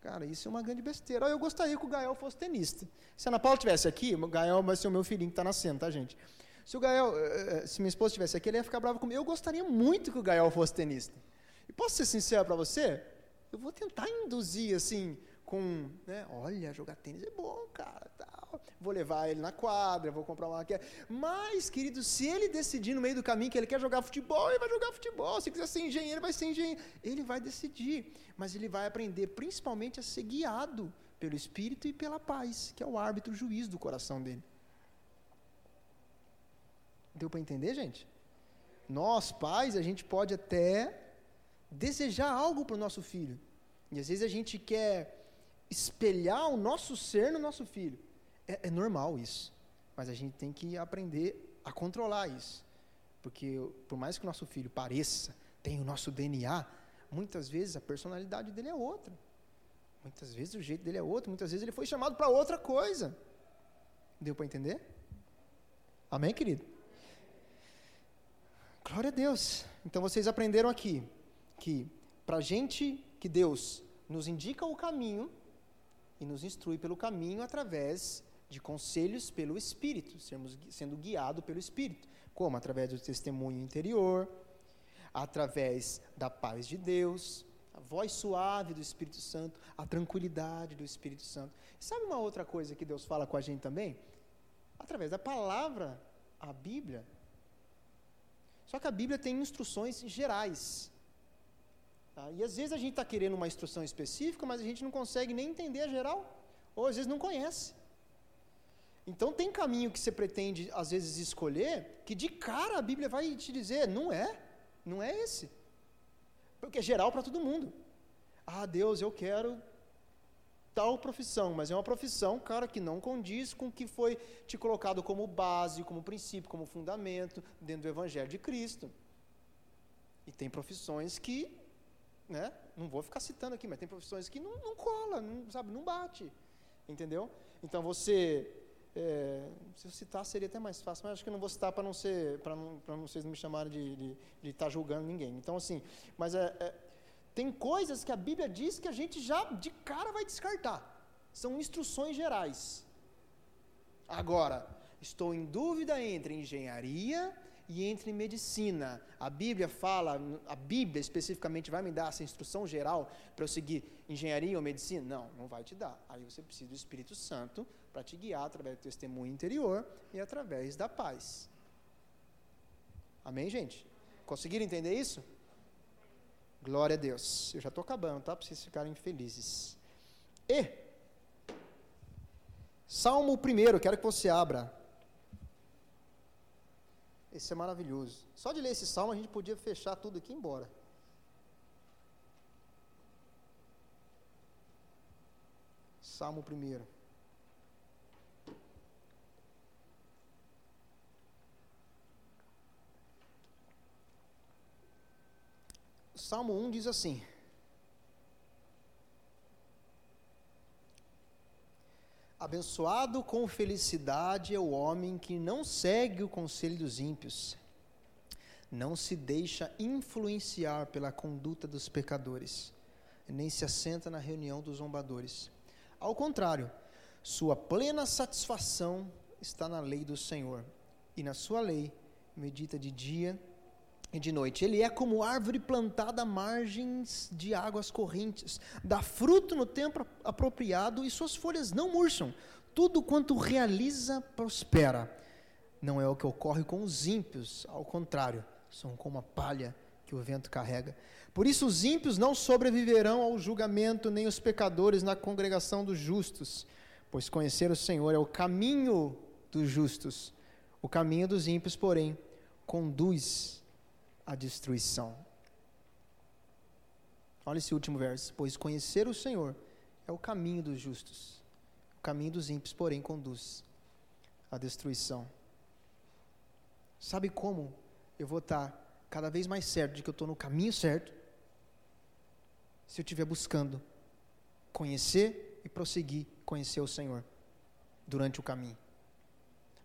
Speaker 1: Cara, isso é uma grande besteira. Eu gostaria que o Gael fosse tenista. Se a Ana Paula estivesse aqui, o Gael vai ser o meu filhinho que está nascendo, tá, gente? Se o Gael, eh, eh, se minha esposa estivesse aqui, ele ia ficar bravo comigo. Eu gostaria muito que o Gael fosse tenista. E posso ser sincero para você? Eu vou tentar induzir, assim, com, né, olha, jogar tênis é bom, cara, tal. Vou levar ele na quadra, vou comprar uma raquete. Mas, querido, se ele decidir no meio do caminho que ele quer jogar futebol, ele vai jogar futebol. Se quiser ser engenheiro, vai ser engenheiro. Ele vai decidir, mas ele vai aprender principalmente a ser guiado pelo Espírito e pela paz, que é o árbitro juiz do coração dele. Deu para entender, gente? Nós, pais, a gente pode até desejar algo para o nosso filho. E às vezes a gente quer espelhar o nosso ser no nosso filho. É, é normal isso. Mas a gente tem que aprender a controlar isso. Porque por mais que o nosso filho pareça, tenha o nosso DNA, muitas vezes a personalidade dele é outra. Muitas vezes o jeito dele é outro, muitas vezes ele foi chamado para outra coisa. Deu para entender? Amém, querido? Glória a Deus. Então vocês aprenderam aqui que para gente que Deus nos indica o caminho, e nos instrui pelo caminho através de conselhos pelo Espírito, sermos sendo guiado pelo Espírito. Como? Através do testemunho interior, através da paz de Deus, a voz suave do Espírito Santo, a tranquilidade do Espírito Santo. Sabe uma outra coisa que Deus fala com a gente também? Através da palavra, a Bíblia. Só que a Bíblia tem instruções gerais. Tá? E às vezes a gente está querendo uma instrução específica, mas a gente não consegue nem entender a geral, ou às vezes não conhece. Então tem caminho que você pretende às vezes escolher, que de cara a Bíblia vai te dizer, não é, não é esse. Porque é geral para todo mundo. Ah, Deus, eu quero tal profissão, mas é uma profissão, cara, que não condiz com o que foi te colocado como base, como princípio, como fundamento dentro do Evangelho de Cristo. E tem profissões que né? Não vou ficar citando aqui, mas tem profissões que não, não cola, não, sabe, não bate, entendeu? Então você, é, se eu citar seria até mais fácil, mas acho que eu não vou citar para não ser, para não, para vocês não me chamarem de estar tá julgando ninguém. Então assim, mas é, é, tem coisas que a Bíblia diz que a gente já de cara vai descartar. São instruções gerais. Agora, estou em dúvida entre engenharia e entre medicina. A Bíblia fala, a Bíblia especificamente vai me dar essa instrução geral para eu seguir engenharia ou medicina? Não, não vai te dar. Aí você precisa do Espírito Santo para te guiar através do testemunho interior e através da paz. Amém, gente? Conseguiram entender isso? Glória a Deus. Eu já estou acabando, tá? Para vocês ficarem felizes. E, Salmo 1, quero que você abra. Esse é maravilhoso. Só de ler esse salmo a gente podia fechar tudo aqui e ir embora. Salmo 1. Salmo 1 diz assim: Abençoado com felicidade é o homem que não segue o conselho dos ímpios, não se deixa influenciar pela conduta dos pecadores, nem se assenta na reunião dos zombadores. Ao contrário, sua plena satisfação está na lei do Senhor, e na sua lei medita de dia e de noite. Ele é como árvore plantada à margens de águas correntes, dá fruto no tempo apropriado e suas folhas não murcham. Tudo quanto realiza prospera. Não é o que ocorre com os ímpios, ao contrário, são como a palha que o vento carrega. Por isso os ímpios não sobreviverão ao julgamento, nem os pecadores na congregação dos justos, pois conhecer o Senhor é o caminho dos justos. O caminho dos ímpios, porém, conduz à destruição. Olha esse último verso. Pois conhecer o Senhor é o caminho dos justos. O caminho dos ímpios, porém, conduz à destruição. Sabe como eu vou estar cada vez mais certo de que eu estou no caminho certo? Se eu estiver buscando conhecer e prosseguir conhecer o Senhor durante o caminho.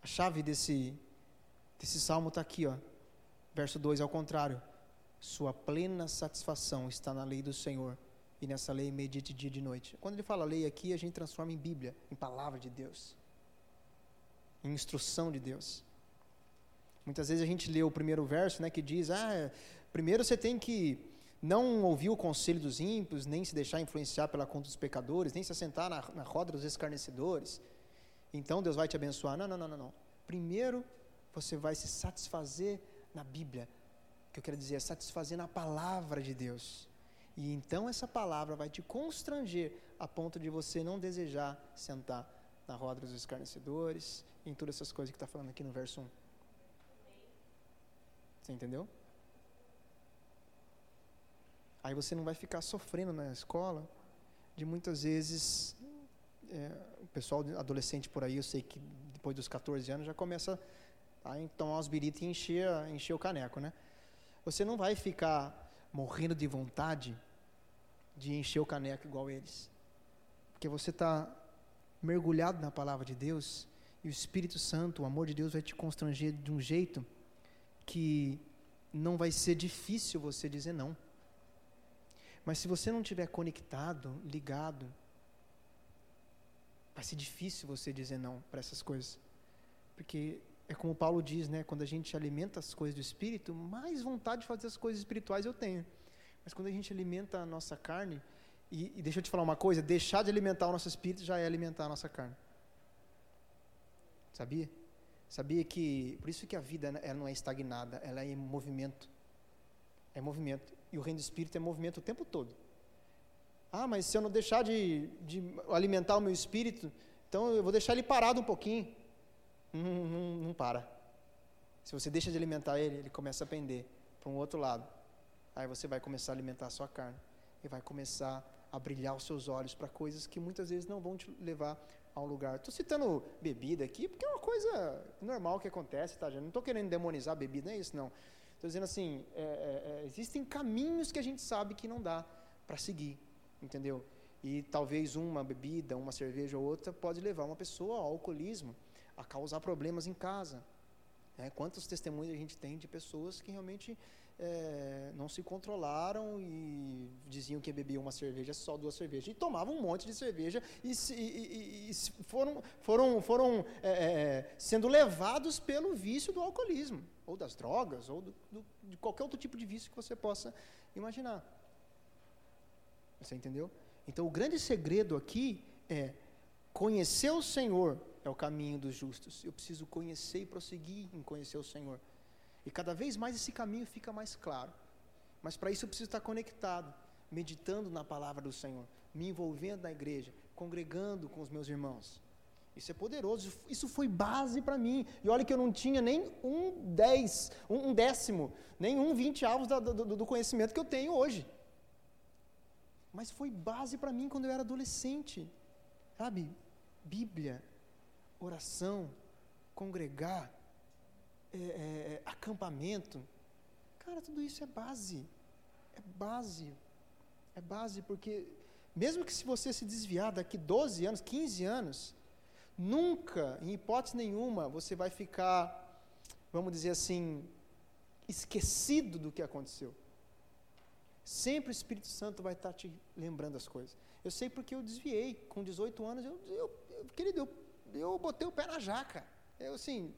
Speaker 1: A chave desse, desse salmo está aqui, ó. Verso 2, ao contrário. Sua plena satisfação está na lei do Senhor, e nessa lei medite dia e de noite. Quando ele fala lei aqui, a gente transforma em Bíblia, em palavra de Deus, em instrução de Deus. Muitas vezes a gente lê o primeiro verso, né, que diz: ah, primeiro você tem que não ouvir o conselho dos ímpios, nem se deixar influenciar pela conta dos pecadores, nem se assentar na, na roda dos escarnecedores então Deus vai te abençoar. Não, não, não, não, não. Primeiro você vai se satisfazer na Bíblia. Que eu quero dizer é satisfazer na palavra de Deus. E então essa palavra vai te constranger a ponto de você não desejar sentar na roda dos escarnecedores, em todas essas coisas que está falando aqui no verso 1. Você entendeu? Aí você não vai ficar sofrendo na escola de muitas vezes é, o pessoal adolescente por aí, eu sei que depois dos 14 anos já começa a tomar umas biritas e encher, encher o caneco, né? Você não vai ficar morrendo de vontade de encher o caneco igual eles. Porque você está mergulhado na palavra de Deus e o Espírito Santo, o amor de Deus vai te constranger de um jeito que não vai ser difícil você dizer não. Mas se você não estiver conectado, ligado, vai ser difícil você dizer não para essas coisas. Porque é como Paulo diz, né? Quando a gente alimenta as coisas do espírito, mais vontade de fazer as coisas espirituais eu tenho. Mas quando a gente alimenta a nossa carne, e, e deixa eu te falar uma coisa: deixar de alimentar o nosso espírito já é alimentar a nossa carne. Sabia? Sabia que. Por isso que a vida ela não é estagnada, ela é em movimento. É movimento. E o reino do espírito é movimento o tempo todo. Ah, mas se eu não deixar de, de alimentar o meu espírito, então eu vou deixar ele parado um pouquinho. Não, não, não para. Se você deixa de alimentar ele, ele começa a pender para um outro lado. Aí você vai começar a alimentar a sua carne. E vai começar a brilhar os seus olhos para coisas que muitas vezes não vão te levar a um lugar. Estou citando bebida aqui, porque é uma coisa normal que acontece, tá? Já não estou querendo demonizar a bebida, não é isso, não. Estou dizendo assim, é, é, é, existem caminhos que a gente sabe que não dá para seguir entendeu? E talvez uma bebida, uma cerveja ou outra pode levar uma pessoa ao alcoolismo, a causar problemas em casa. É, quantos testemunhos a gente tem de pessoas que realmente é, não se controlaram e diziam que bebiam uma cerveja, só duas cervejas, e tomavam um monte de cerveja e, e, e, e foram, foram, foram é, sendo levados pelo vício do alcoolismo, ou das drogas, ou do, do, de qualquer outro tipo de vício que você possa imaginar. Você entendeu? Então o grande segredo aqui é conhecer o Senhor é o caminho dos justos. Eu preciso conhecer e prosseguir em conhecer o Senhor. E cada vez mais esse caminho fica mais claro. Mas para isso eu preciso estar conectado, meditando na palavra do Senhor, me envolvendo na igreja, congregando com os meus irmãos. Isso é poderoso, isso foi base para mim. E olha que eu não tinha nem um dez, um, décimo, nem um vinte avos do, do, do conhecimento que eu tenho hoje mas foi base para mim quando eu era adolescente. Sabe? Bíblia, oração, congregar, é, é, é, acampamento. Cara, tudo isso é base. É base. É base porque, mesmo que se você se desviar daqui 12 anos, 15 anos, Nunca, em hipótese nenhuma, você vai ficar, vamos dizer assim, esquecido do que aconteceu. Sempre o Espírito Santo vai estar te lembrando as coisas. Eu sei porque eu desviei. Com 18 anos, eu, eu, eu querido, eu, eu botei o pé na jaca. Eu, assim,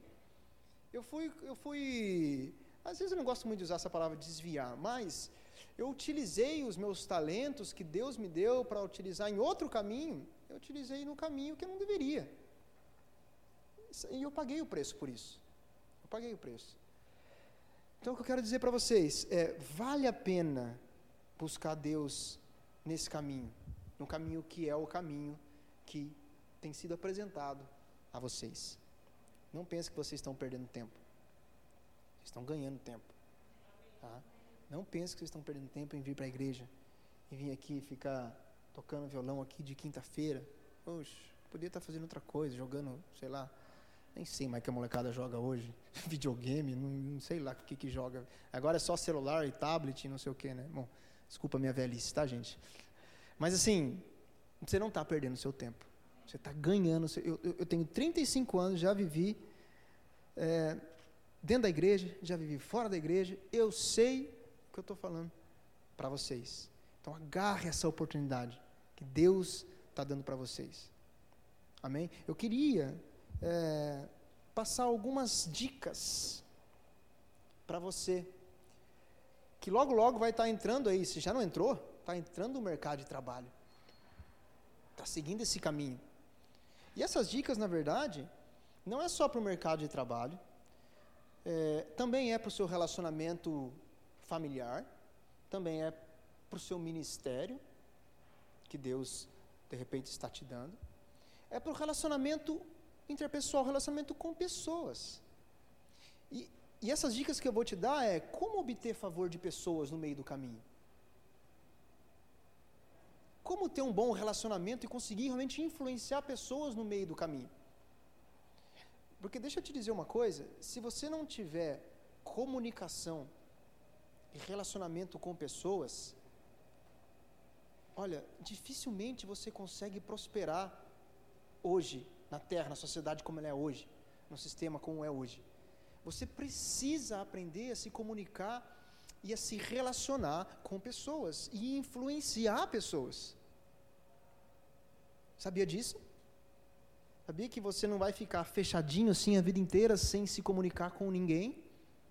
Speaker 1: eu fui, eu fui. Às vezes eu não gosto muito de usar essa palavra desviar, mas eu utilizei os meus talentos que Deus me deu para utilizar em outro caminho. Eu utilizei no caminho que eu não deveria. E eu paguei o preço por isso. Eu paguei o preço. Então, o que eu quero dizer para vocês é: vale a pena buscar Deus nesse caminho, no caminho que é o caminho que tem sido apresentado a vocês. Não pense que vocês estão perdendo tempo. Vocês estão ganhando tempo. Tá? Não pense que vocês estão perdendo tempo em vir para a igreja e vir aqui ficar tocando violão aqui de quinta-feira. Poxa, podia estar fazendo outra coisa, jogando, sei lá, nem sei mais que a molecada joga hoje, videogame, não, não sei lá o que que joga. Agora é só celular e tablet, não sei o que, né? Bom, Desculpa a minha velhice, tá, gente? Mas assim, você não está perdendo seu tempo. Você está ganhando. Seu, eu, eu, tenho 35 anos, já vivi é, dentro da igreja, já vivi fora da igreja. Eu sei o que eu estou falando para vocês. Então agarre essa oportunidade que Deus está dando para vocês. Amém? Eu queria é, passar algumas dicas para você que logo, logo vai estar entrando aí, se já não entrou, está entrando no mercado de trabalho. Está seguindo esse caminho. E essas dicas, na verdade, não é só para o mercado de trabalho, é, também é para o seu relacionamento familiar, também é para o seu ministério, que Deus, de repente, está te dando, é para o relacionamento interpessoal, relacionamento com pessoas. E e essas dicas que eu vou te dar é como obter favor de pessoas no meio do caminho. Como ter um bom relacionamento e conseguir realmente influenciar pessoas no meio do caminho. Porque deixa eu te dizer uma coisa, se você não tiver comunicação e relacionamento com pessoas, olha, dificilmente você consegue prosperar hoje na Terra, na sociedade como ela é hoje, no sistema como é hoje. Você precisa aprender a se comunicar e a se relacionar com pessoas e influenciar pessoas. Sabia disso? Sabia que você não vai ficar fechadinho assim a vida inteira sem se comunicar com ninguém?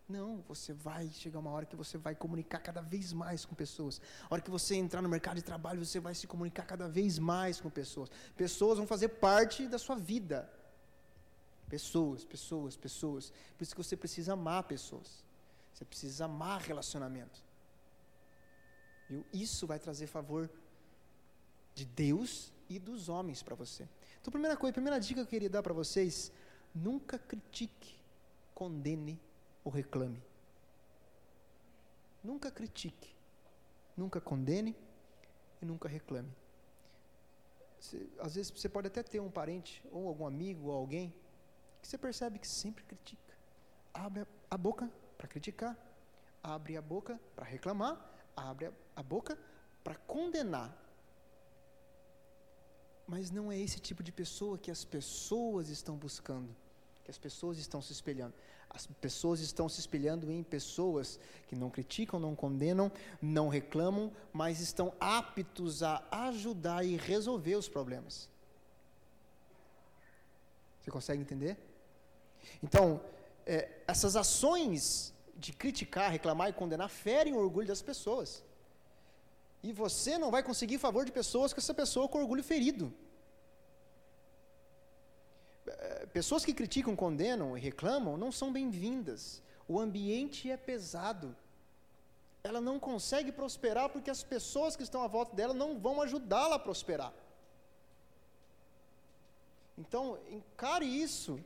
Speaker 1: Não, você vai chegar uma hora que você vai comunicar cada vez mais com pessoas. A hora que você entrar no mercado de trabalho, você vai se comunicar cada vez mais com pessoas. Pessoas vão fazer parte da sua vida. Pessoas, pessoas, pessoas. Por isso que você precisa amar pessoas. Você precisa amar relacionamento. Viu? Isso vai trazer favor de Deus e dos homens para você. Então, primeira coisa, primeira dica que eu queria dar para vocês: nunca critique, condene ou reclame. Nunca critique, nunca condene e nunca reclame. Você, às vezes você pode até ter um parente, ou algum amigo, ou alguém que você percebe que sempre critica. Abre a boca para criticar, abre a boca para reclamar, abre a boca para condenar. Mas não é esse tipo de pessoa que as pessoas estão buscando, que as pessoas estão se espelhando. As pessoas estão se espelhando em pessoas que não criticam, não condenam, não reclamam, mas estão aptos a ajudar e resolver os problemas. Você consegue entender? Então, é, essas ações de criticar, reclamar e condenar ferem o orgulho das pessoas. E você não vai conseguir favor de pessoas com essa pessoa com orgulho ferido. É, pessoas que criticam, condenam e reclamam não são bem-vindas. O ambiente é pesado. Ela não consegue prosperar porque as pessoas que estão à volta dela não vão ajudá-la a prosperar. Então, encare isso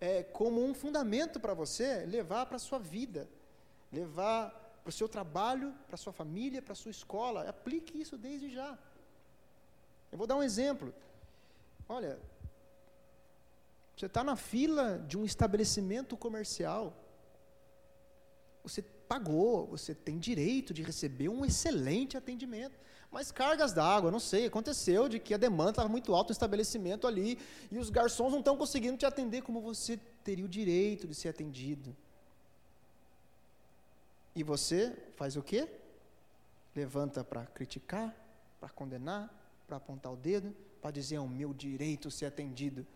Speaker 1: é, como um fundamento para você levar para a sua vida, levar para o seu trabalho, para a sua família, para a sua escola. Aplique isso desde já. Eu vou dar um exemplo. Olha, você está na fila de um estabelecimento comercial. Você pagou, você tem direito de receber um excelente atendimento. Mas cargas d'água, não sei, aconteceu de que a demanda estava muito alta no estabelecimento ali e os garçons não estão conseguindo te atender como você teria o direito de ser atendido. E você faz o quê? Levanta para criticar, para condenar, para apontar o dedo, para dizer é o meu direito ser atendido.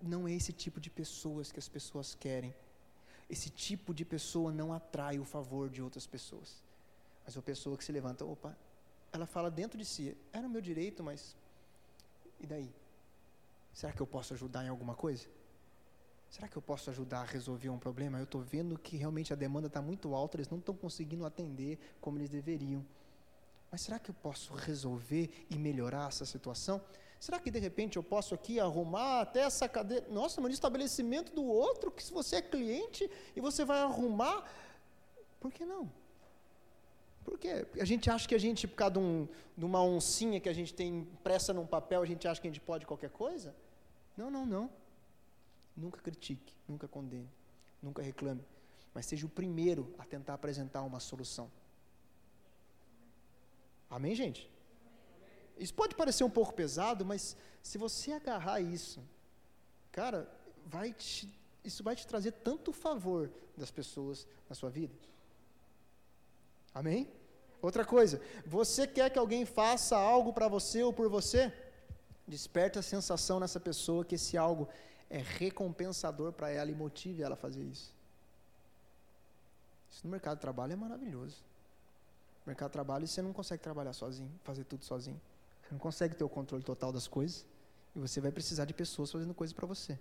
Speaker 1: Não é esse tipo de pessoas que as pessoas querem. Esse tipo de pessoa não atrai o favor de outras pessoas. Mas uma pessoa que se levanta, opa, ela fala dentro de si, era o meu direito, mas e daí? Será que eu posso ajudar em alguma coisa? Será que eu posso ajudar a resolver um problema? Eu estou vendo que realmente a demanda está muito alta, eles não estão conseguindo atender como eles deveriam. Mas será que eu posso resolver e melhorar essa situação? Será que de repente eu posso aqui arrumar até essa cadeira? Nossa, mas estabelecimento do outro, que se você é cliente e você vai arrumar, por que não? Por quê? A gente acha que a gente, por causa de, um, de uma oncinha que a gente tem impressa num papel, a gente acha que a gente pode qualquer coisa? Não, não, não. Nunca critique, nunca condene, nunca reclame, mas seja o primeiro a tentar apresentar uma solução. Amém, gente? Isso pode parecer um pouco pesado, mas se você agarrar isso, cara, vai te, isso vai te trazer tanto favor das pessoas na sua vida. Amém? Outra coisa, você quer que alguém faça algo para você ou por você? Desperta a sensação nessa pessoa que esse algo é recompensador para ela e motive ela a fazer isso. Isso no mercado de trabalho é maravilhoso mercado de trabalho você não consegue trabalhar sozinho, fazer tudo sozinho. Você não consegue ter o controle total das coisas. E você vai precisar de pessoas fazendo coisas para você.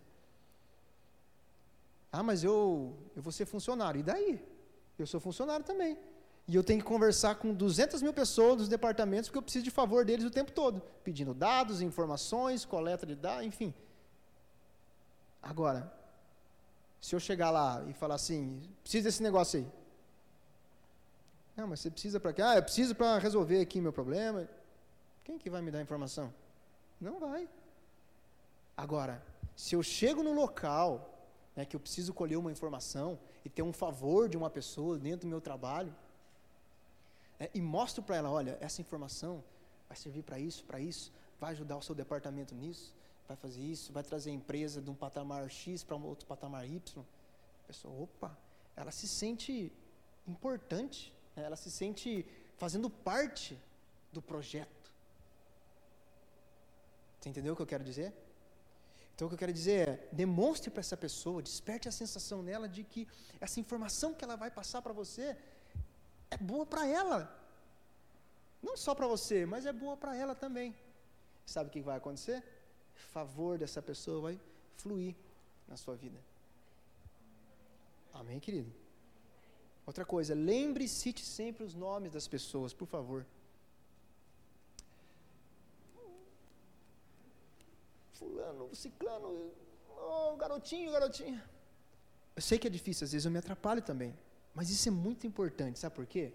Speaker 1: Ah, mas eu, eu vou ser funcionário. E daí? Eu sou funcionário também. E eu tenho que conversar com 200 mil pessoas dos departamentos porque eu preciso de favor deles o tempo todo. Pedindo dados, informações, coleta de dados, enfim. Agora, se eu chegar lá e falar assim, preciso desse negócio aí. Não, mas você precisa para quê? Ah, eu preciso para resolver aqui meu problema. Quem que vai me dar informação? Não vai. Agora, se eu chego no local né, que eu preciso colher uma informação e ter um favor de uma pessoa dentro do meu trabalho, né, e mostro para ela, olha, essa informação vai servir para isso, para isso, vai ajudar o seu departamento nisso, vai fazer isso, vai trazer a empresa de um patamar X para um outro patamar Y. A pessoa, opa, ela se sente importante ela se sente fazendo parte do projeto. Você entendeu o que eu quero dizer? Então o que eu quero dizer é, demonstre para essa pessoa, desperte a sensação nela de que essa informação que ela vai passar para você é boa para ela. Não só para você, mas é boa para ela também. Sabe o que vai acontecer? Favor dessa pessoa vai fluir na sua vida. Amém, querido? Outra coisa, lembre e cite sempre os nomes das pessoas, por favor. Fulano, ciclano, oh, garotinho, garotinha. Eu sei que é difícil, às vezes eu me atrapalho também. Mas isso é muito importante, sabe por quê?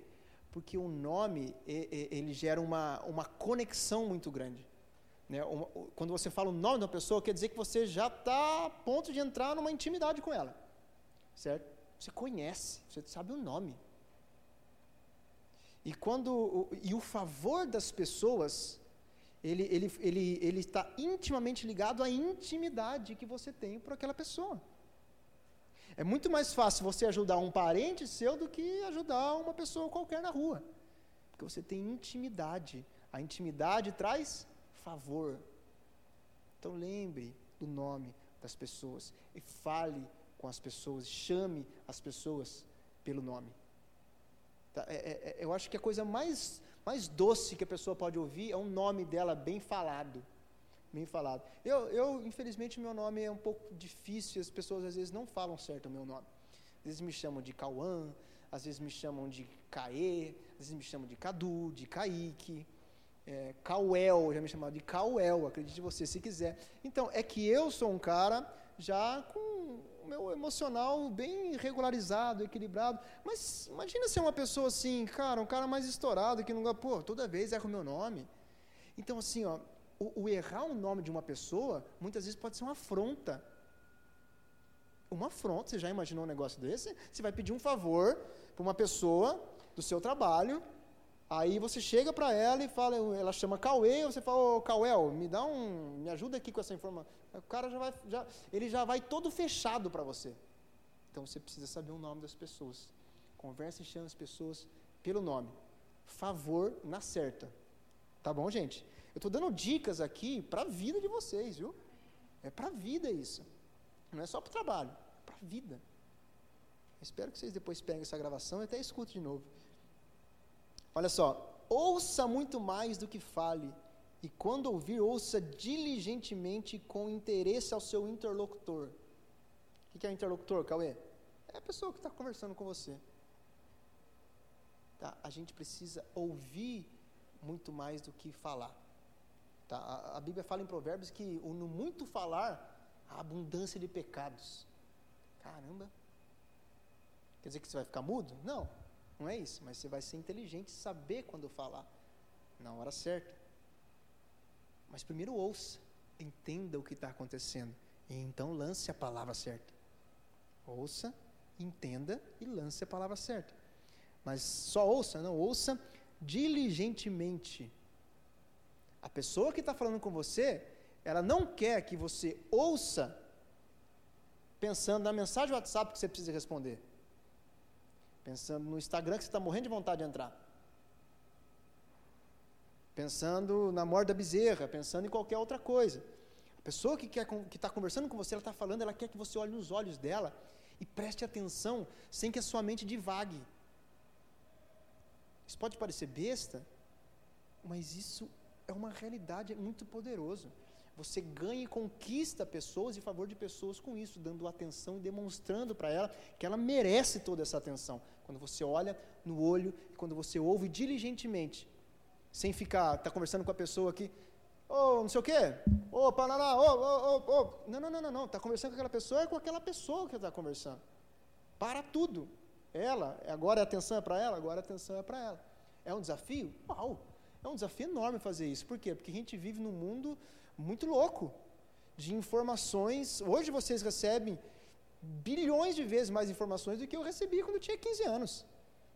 Speaker 1: Porque o nome, ele gera uma, uma conexão muito grande. Né? Quando você fala o nome de uma pessoa, quer dizer que você já está a ponto de entrar numa intimidade com ela. Certo? Você conhece, você sabe o nome. E quando e o favor das pessoas, ele, ele, ele, ele está intimamente ligado à intimidade que você tem por aquela pessoa. É muito mais fácil você ajudar um parente seu do que ajudar uma pessoa qualquer na rua. Porque você tem intimidade. A intimidade traz favor. Então lembre do nome das pessoas e fale com as pessoas, chame as pessoas pelo nome. Tá? É, é, é, eu acho que a coisa mais, mais doce que a pessoa pode ouvir é um nome dela bem falado. Bem falado. Eu, eu, infelizmente, meu nome é um pouco difícil, as pessoas às vezes não falam certo o meu nome. Às vezes me chamam de Cauã, às vezes me chamam de Caê, às vezes me chamam de Cadu, de Kaique, é, Cauel, já me chamaram de Cauel, acredite você se quiser. Então, é que eu sou um cara já com o meu emocional bem regularizado, equilibrado. Mas imagina ser uma pessoa assim, cara, um cara mais estourado, que não. Pô, toda vez erra o meu nome. Então, assim, ó, o, o errar o nome de uma pessoa, muitas vezes pode ser uma afronta. uma afronta. Você já imaginou um negócio desse? Você vai pedir um favor para uma pessoa do seu trabalho, aí você chega para ela e fala, ela chama Cauê, você fala, ô Cauê, me dá um, me ajuda aqui com essa informação. O cara já vai, já, ele já vai todo fechado para você. Então você precisa saber o nome das pessoas. Converse e chame as pessoas pelo nome. Favor na certa. Tá bom, gente? Eu estou dando dicas aqui para a vida de vocês, viu? É para a vida isso. Não é só para o trabalho, é para a vida. Espero que vocês depois peguem essa gravação e até escutem de novo. Olha só, ouça muito mais do que fale, e quando ouvir, ouça diligentemente com interesse ao seu interlocutor. O que é interlocutor, Cauê? É a pessoa que está conversando com você. Tá? A gente precisa ouvir muito mais do que falar. Tá? A, a Bíblia fala em Provérbios que no muito falar, a abundância de pecados. Caramba! Quer dizer que você vai ficar mudo? Não, não é isso. Mas você vai ser inteligente e saber quando falar, na hora certa. Mas primeiro ouça, entenda o que está acontecendo. E então lance a palavra certa. Ouça, entenda e lance a palavra certa. Mas só ouça, não, ouça diligentemente. A pessoa que está falando com você, ela não quer que você ouça pensando na mensagem do WhatsApp que você precisa responder. Pensando no Instagram que você está morrendo de vontade de entrar. Pensando na morte da bezerra, pensando em qualquer outra coisa. A pessoa que está conversando com você, ela está falando, ela quer que você olhe nos olhos dela e preste atenção sem que a sua mente divague. Isso pode parecer besta, mas isso é uma realidade muito poderoso. Você ganha e conquista pessoas em favor de pessoas com isso, dando atenção e demonstrando para ela que ela merece toda essa atenção. Quando você olha no olho, quando você ouve diligentemente, sem ficar, tá conversando com a pessoa aqui, ô, oh, não sei o quê, ô, oh, Paraná, ô, ô, ô, ô. Não, não, não, não, não. Está conversando com aquela pessoa, é com aquela pessoa que está conversando. Para tudo. Ela, agora a atenção é para ela, agora a atenção é para ela. É um desafio? Uau! É um desafio enorme fazer isso. Por quê? Porque a gente vive num mundo muito louco de informações. Hoje vocês recebem bilhões de vezes mais informações do que eu recebi quando eu tinha 15 anos.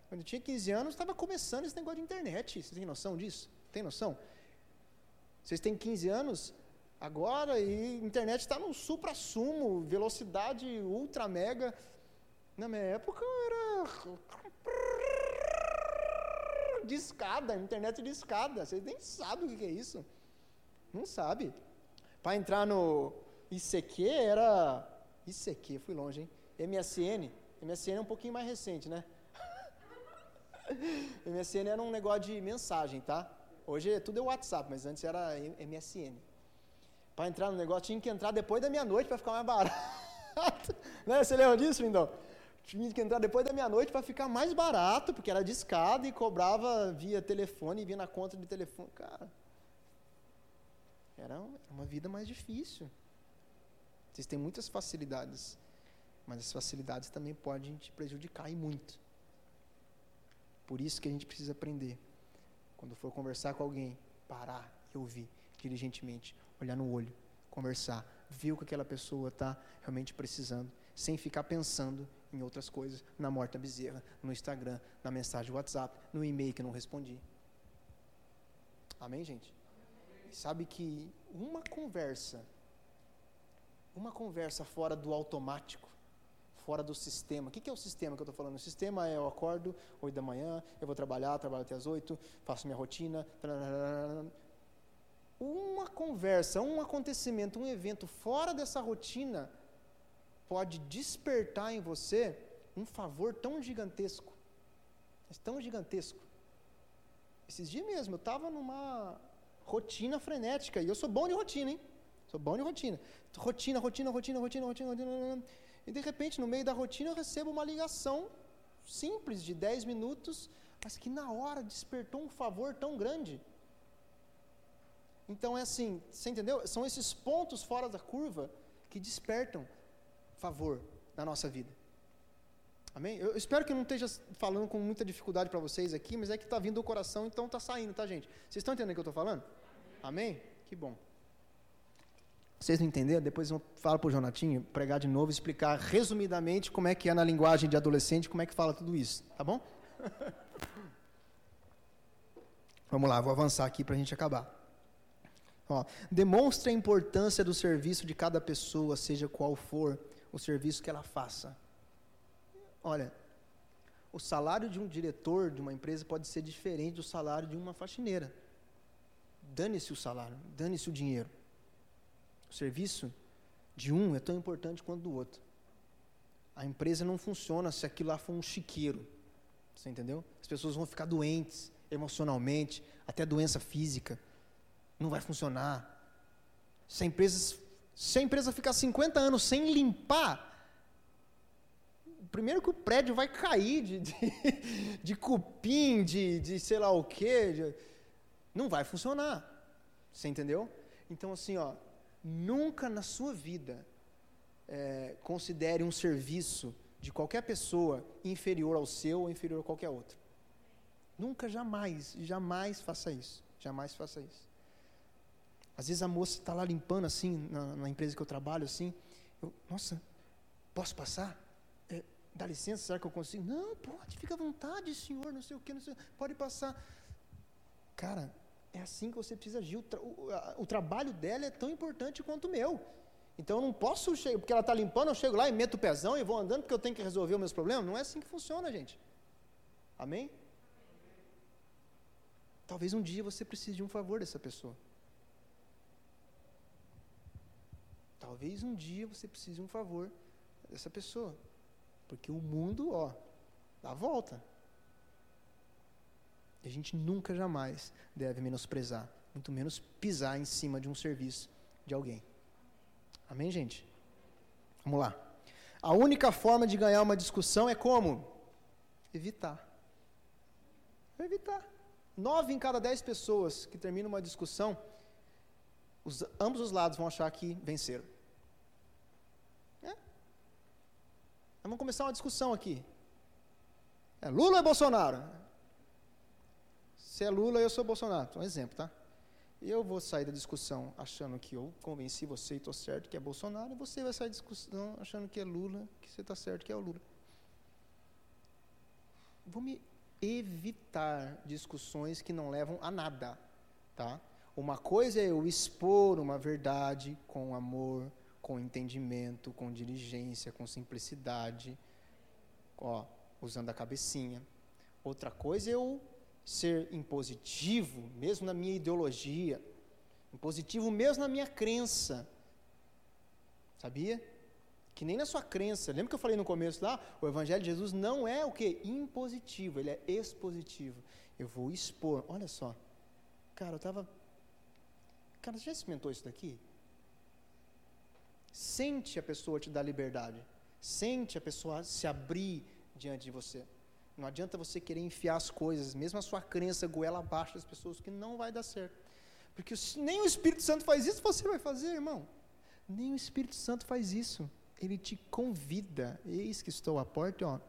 Speaker 1: Quando eu tinha 15 anos, estava começando esse negócio de internet. Vocês têm noção disso? Tem noção? Vocês têm 15 anos agora e internet está no supra-sumo, velocidade ultra mega. Na minha época era de escada, internet de escada. Vocês nem sabem o que é isso. Não sabe. Para entrar no ICQ era. ICQ, fui longe, hein? MSN. MSN é um pouquinho mais recente, né? MSN era um negócio de mensagem, tá? Hoje é tudo é WhatsApp, mas antes era MSN. Para entrar no negócio tinha que entrar depois da meia-noite para ficar mais barato. né? Você lembra disso, Lindão? Tinha que entrar depois da meia-noite para ficar mais barato, porque era de escada e cobrava via telefone vinha na conta de telefone. Cara, era uma vida mais difícil. Vocês têm muitas facilidades, mas as facilidades também podem te prejudicar e muito. Por isso que a gente precisa aprender. Quando for conversar com alguém, parar e ouvir diligentemente, olhar no olho, conversar, ver o que aquela pessoa está realmente precisando, sem ficar pensando em outras coisas, na morte da bezerra, no Instagram, na mensagem do WhatsApp, no e-mail que não respondi. Amém, gente? sabe que uma conversa, uma conversa fora do automático, fora do sistema. O que é o sistema que eu estou falando? O sistema é eu acordo 8 da manhã, eu vou trabalhar, trabalho até as 8, faço minha rotina. Uma conversa, um acontecimento, um evento fora dessa rotina pode despertar em você um favor tão gigantesco. Tão gigantesco. Esses dias mesmo, eu estava numa rotina frenética. E eu sou bom de rotina, hein? Sou bom de rotina. Rotina, rotina, rotina, rotina, rotina, rotina. E de repente, no meio da rotina, eu recebo uma ligação simples de 10 minutos, mas que na hora despertou um favor tão grande. Então é assim, você entendeu? São esses pontos fora da curva que despertam favor na nossa vida. Amém? Eu espero que eu não esteja falando com muita dificuldade para vocês aqui, mas é que está vindo do coração, então está saindo, tá, gente? Vocês estão entendendo o que eu estou falando? Amém? Que bom. Vocês não entenderam? Depois eu falo para o Jonatinho pregar de novo, explicar resumidamente como é que é na linguagem de adolescente, como é que fala tudo isso, tá bom? Vamos lá, vou avançar aqui para a gente acabar. Ó, a importância do serviço de cada pessoa, seja qual for o serviço que ela faça. Olha, o salário de um diretor de uma empresa pode ser diferente do salário de uma faxineira. Dane-se o salário, dane-se o dinheiro. O serviço de um é tão importante quanto do outro. A empresa não funciona se aquilo lá for um chiqueiro. Você entendeu? As pessoas vão ficar doentes emocionalmente, até doença física. Não vai funcionar. Se a empresa, se a empresa ficar 50 anos sem limpar, primeiro que o prédio vai cair de, de, de cupim, de, de sei lá o quê. De, não vai funcionar. Você entendeu? Então, assim, ó, nunca na sua vida é, considere um serviço de qualquer pessoa inferior ao seu ou inferior a qualquer outro. Nunca, jamais, jamais faça isso. Jamais faça isso. Às vezes a moça está lá limpando assim, na, na, empresa que eu trabalho, assim. Eu, nossa, posso passar? É, dá licença, será que eu consigo? Não, pode, fica à vontade, senhor, não sei o que, não sei, pode passar. Cara, é assim que você precisa agir. O, tra o, a, o trabalho dela é tão importante quanto o meu. Então eu não posso chegar, porque ela está limpando, eu chego lá e meto o pezão e vou andando porque eu tenho que resolver os meus problemas. Não é assim que funciona, gente. Amém? Talvez um dia você precise de um favor dessa pessoa. Talvez um dia você precise de um favor dessa pessoa. Porque o mundo, ó, dá volta. A gente nunca jamais deve menosprezar, muito menos pisar em cima de um serviço de alguém. Amém, gente? Vamos lá. A única forma de ganhar uma discussão é como? Evitar. Evitar. Nove em cada dez pessoas que terminam uma discussão, os, ambos os lados vão achar que venceram. É. Vamos começar uma discussão aqui. É Lula ou é Bolsonaro? Se é Lula, eu sou Bolsonaro. Um exemplo, tá? Eu vou sair da discussão achando que eu convenci você e estou certo que é Bolsonaro, e você vai sair da discussão achando que é Lula, que você está certo que é o Lula. Vou me evitar discussões que não levam a nada, tá? Uma coisa é eu expor uma verdade com amor, com entendimento, com diligência, com simplicidade, ó, usando a cabecinha. Outra coisa é eu ser impositivo, mesmo na minha ideologia, impositivo mesmo na minha crença. Sabia? Que nem na sua crença. Lembra que eu falei no começo lá? O Evangelho de Jesus não é o que? Impositivo, ele é expositivo. Eu vou expor. Olha só. Cara, eu estava. Cara, você já experimentou isso daqui? Sente a pessoa te dar liberdade. Sente a pessoa se abrir diante de você. Não adianta você querer enfiar as coisas, mesmo a sua crença goela abaixo das pessoas, que não vai dar certo. Porque nem o Espírito Santo faz isso, você vai fazer, irmão. Nem o Espírito Santo faz isso. Ele te convida. Eis que estou à porta, ó.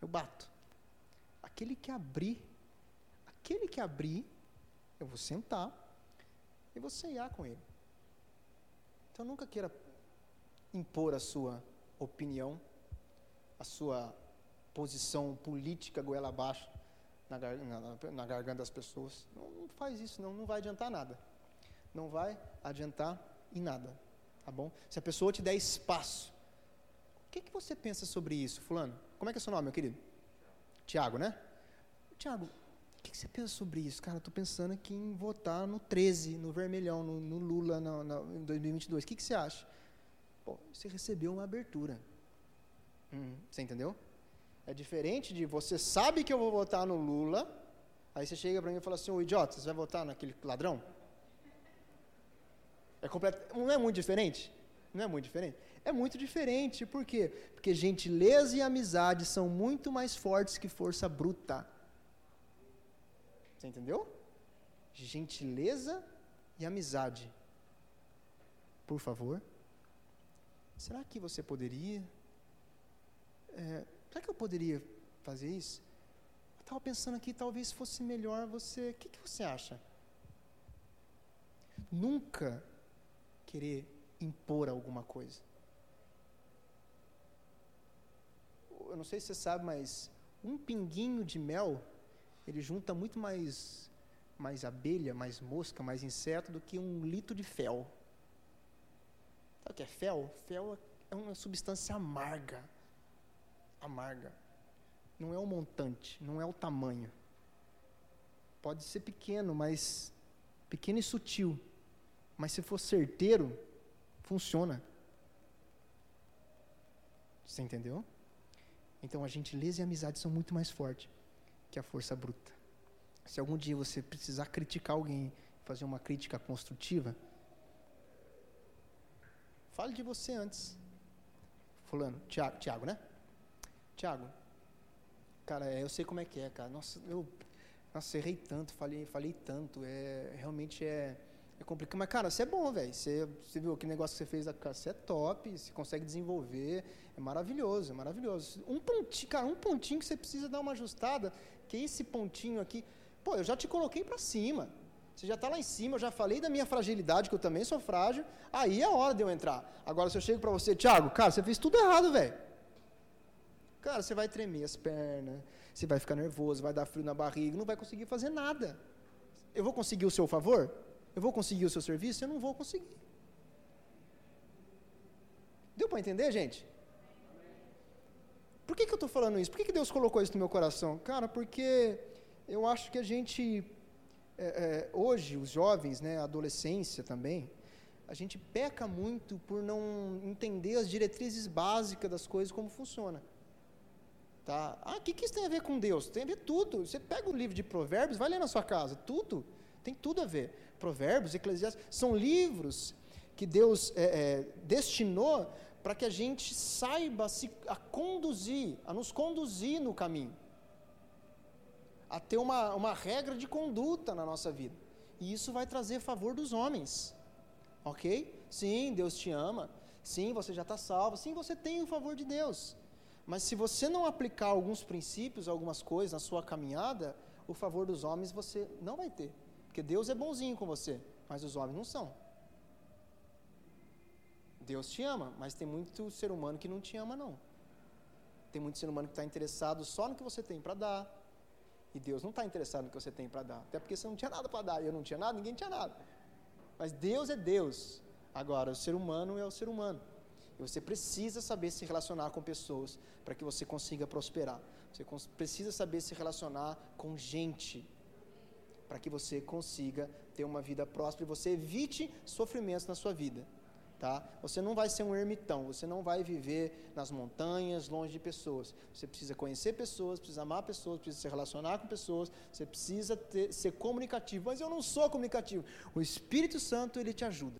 Speaker 1: Eu bato. Aquele que abrir, aquele que abrir, eu vou sentar e vou ceiar com ele. Então nunca queira impor a sua opinião, a sua posição política goela abaixo na, na, na garganta das pessoas. Não, não, faz isso, não, não vai adiantar nada. Não vai adiantar em nada, tá bom? Se a pessoa te der espaço, o que, que você pensa sobre isso, fulano? Como é que é seu nome, meu querido? Tiago, né? Tiago, o que, que, você pensa sobre isso? Cara, estou pensando aqui em votar no 13, no vermelhão, no, no Lula no, no, em 2022. O que, que você acha? Pô, você recebeu uma abertura. Hum, você entendeu? É diferente de você sabe que eu vou votar no Lula, aí você chega para mim e fala assim, ô idiota, você vai votar naquele ladrão? É completo, não é muito diferente? Não é muito diferente? É muito diferente, por quê? Porque gentileza e amizade são muito mais fortes que força bruta. Você entendeu? Gentileza e amizade. Por favor. Será que você poderia é, Será que eu poderia fazer isso? Eu estava pensando aqui, talvez fosse melhor você. O que, que você acha? Nunca querer impor alguma coisa. Eu não sei se você sabe, mas um pinguinho de mel, ele junta muito mais, mais abelha, mais mosca, mais inseto do que um litro de fel. Sabe o que é fel? Fel é uma substância amarga. Amarga. Não é o montante, não é o tamanho. Pode ser pequeno, mas pequeno e sutil. Mas se for certeiro, funciona. Você entendeu? Então a gentileza e a amizade são muito mais fortes que a força bruta. Se algum dia você precisar criticar alguém, fazer uma crítica construtiva, fale de você antes. Fulano, Tiago, Tiago, né? Tiago, cara, eu sei como é que é, cara. Nossa, eu nossa, errei tanto, falei, falei tanto. É, realmente é, é complicado. Mas, cara, você é bom, velho. Você, você viu que negócio que você fez, cara, você é top, você consegue desenvolver. É maravilhoso, é maravilhoso. Um pontinho, cara, um pontinho que você precisa dar uma ajustada, que é esse pontinho aqui. Pô, eu já te coloquei para cima. Você já está lá em cima, eu já falei da minha fragilidade, que eu também sou frágil. Aí é hora de eu entrar. Agora, se eu chego para você, Thiago, cara, você fez tudo errado, velho. Cara, você vai tremer as pernas, você vai ficar nervoso, vai dar frio na barriga, não vai conseguir fazer nada. Eu vou conseguir o seu favor? Eu vou conseguir o seu serviço? Eu não vou conseguir. Deu para entender, gente? Por que, que eu estou falando isso? Por que, que Deus colocou isso no meu coração? Cara, porque eu acho que a gente, é, é, hoje, os jovens, né, a adolescência também, a gente peca muito por não entender as diretrizes básicas das coisas, como funciona. Tá? Ah, o que, que isso tem a ver com Deus? Tem a ver tudo. Você pega o livro de Provérbios, vai ler na sua casa, tudo. Tem tudo a ver. Provérbios, Eclesiastes, são livros que Deus é, é, destinou para que a gente saiba se, a conduzir, a nos conduzir no caminho. A ter uma, uma regra de conduta na nossa vida. E isso vai trazer favor dos homens. Ok? Sim, Deus te ama. Sim, você já está salvo. Sim, você tem o favor de Deus. Mas se você não aplicar alguns princípios, algumas coisas na sua caminhada, o favor dos homens você não vai ter. Porque Deus é bonzinho com você, mas os homens não são. Deus te ama, mas tem muito ser humano que não te ama, não. Tem muito ser humano que está interessado só no que você tem para dar. E Deus não está interessado no que você tem para dar. Até porque você não tinha nada para dar. Eu não tinha nada, ninguém tinha nada. Mas Deus é Deus. Agora, o ser humano é o ser humano. E você precisa saber se relacionar com pessoas para que você consiga prosperar. Você precisa saber se relacionar com gente para que você consiga ter uma vida próspera e você evite sofrimentos na sua vida. Tá? Você não vai ser um ermitão, você não vai viver nas montanhas, longe de pessoas. Você precisa conhecer pessoas, precisa amar pessoas, precisa se relacionar com pessoas, você precisa ter, ser comunicativo. Mas eu não sou comunicativo. O Espírito Santo ele te ajuda.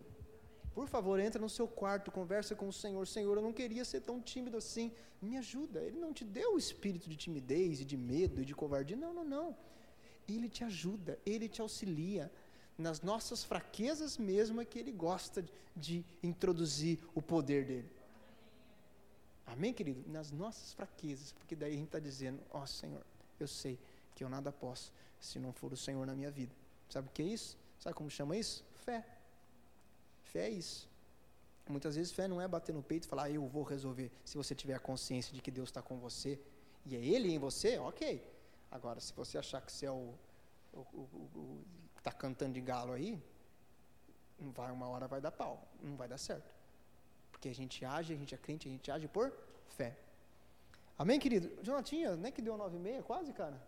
Speaker 1: Por favor, entra no seu quarto, conversa com o Senhor. Senhor, eu não queria ser tão tímido assim. Me ajuda. Ele não te deu o espírito de timidez e de medo e de covardia. Não, não, não. Ele te ajuda, ele te auxilia. Nas nossas fraquezas mesmo é que ele gosta de introduzir o poder dele. Amém, querido? Nas nossas fraquezas, porque daí a gente está dizendo: Ó oh, Senhor, eu sei que eu nada posso se não for o Senhor na minha vida. Sabe o que é isso? Sabe como chama isso? Fé. Fé é isso. Muitas vezes fé não é bater no peito e falar, ah, eu vou resolver. Se você tiver a consciência de que Deus está com você e é Ele em você, ok. Agora, se você achar que você é o, está cantando de galo aí, vai, uma hora vai dar pau, não vai dar certo. Porque a gente age, a gente é crente, a gente age por fé. Amém, querido? Jonatinha, nem que deu nove e meia, quase, cara.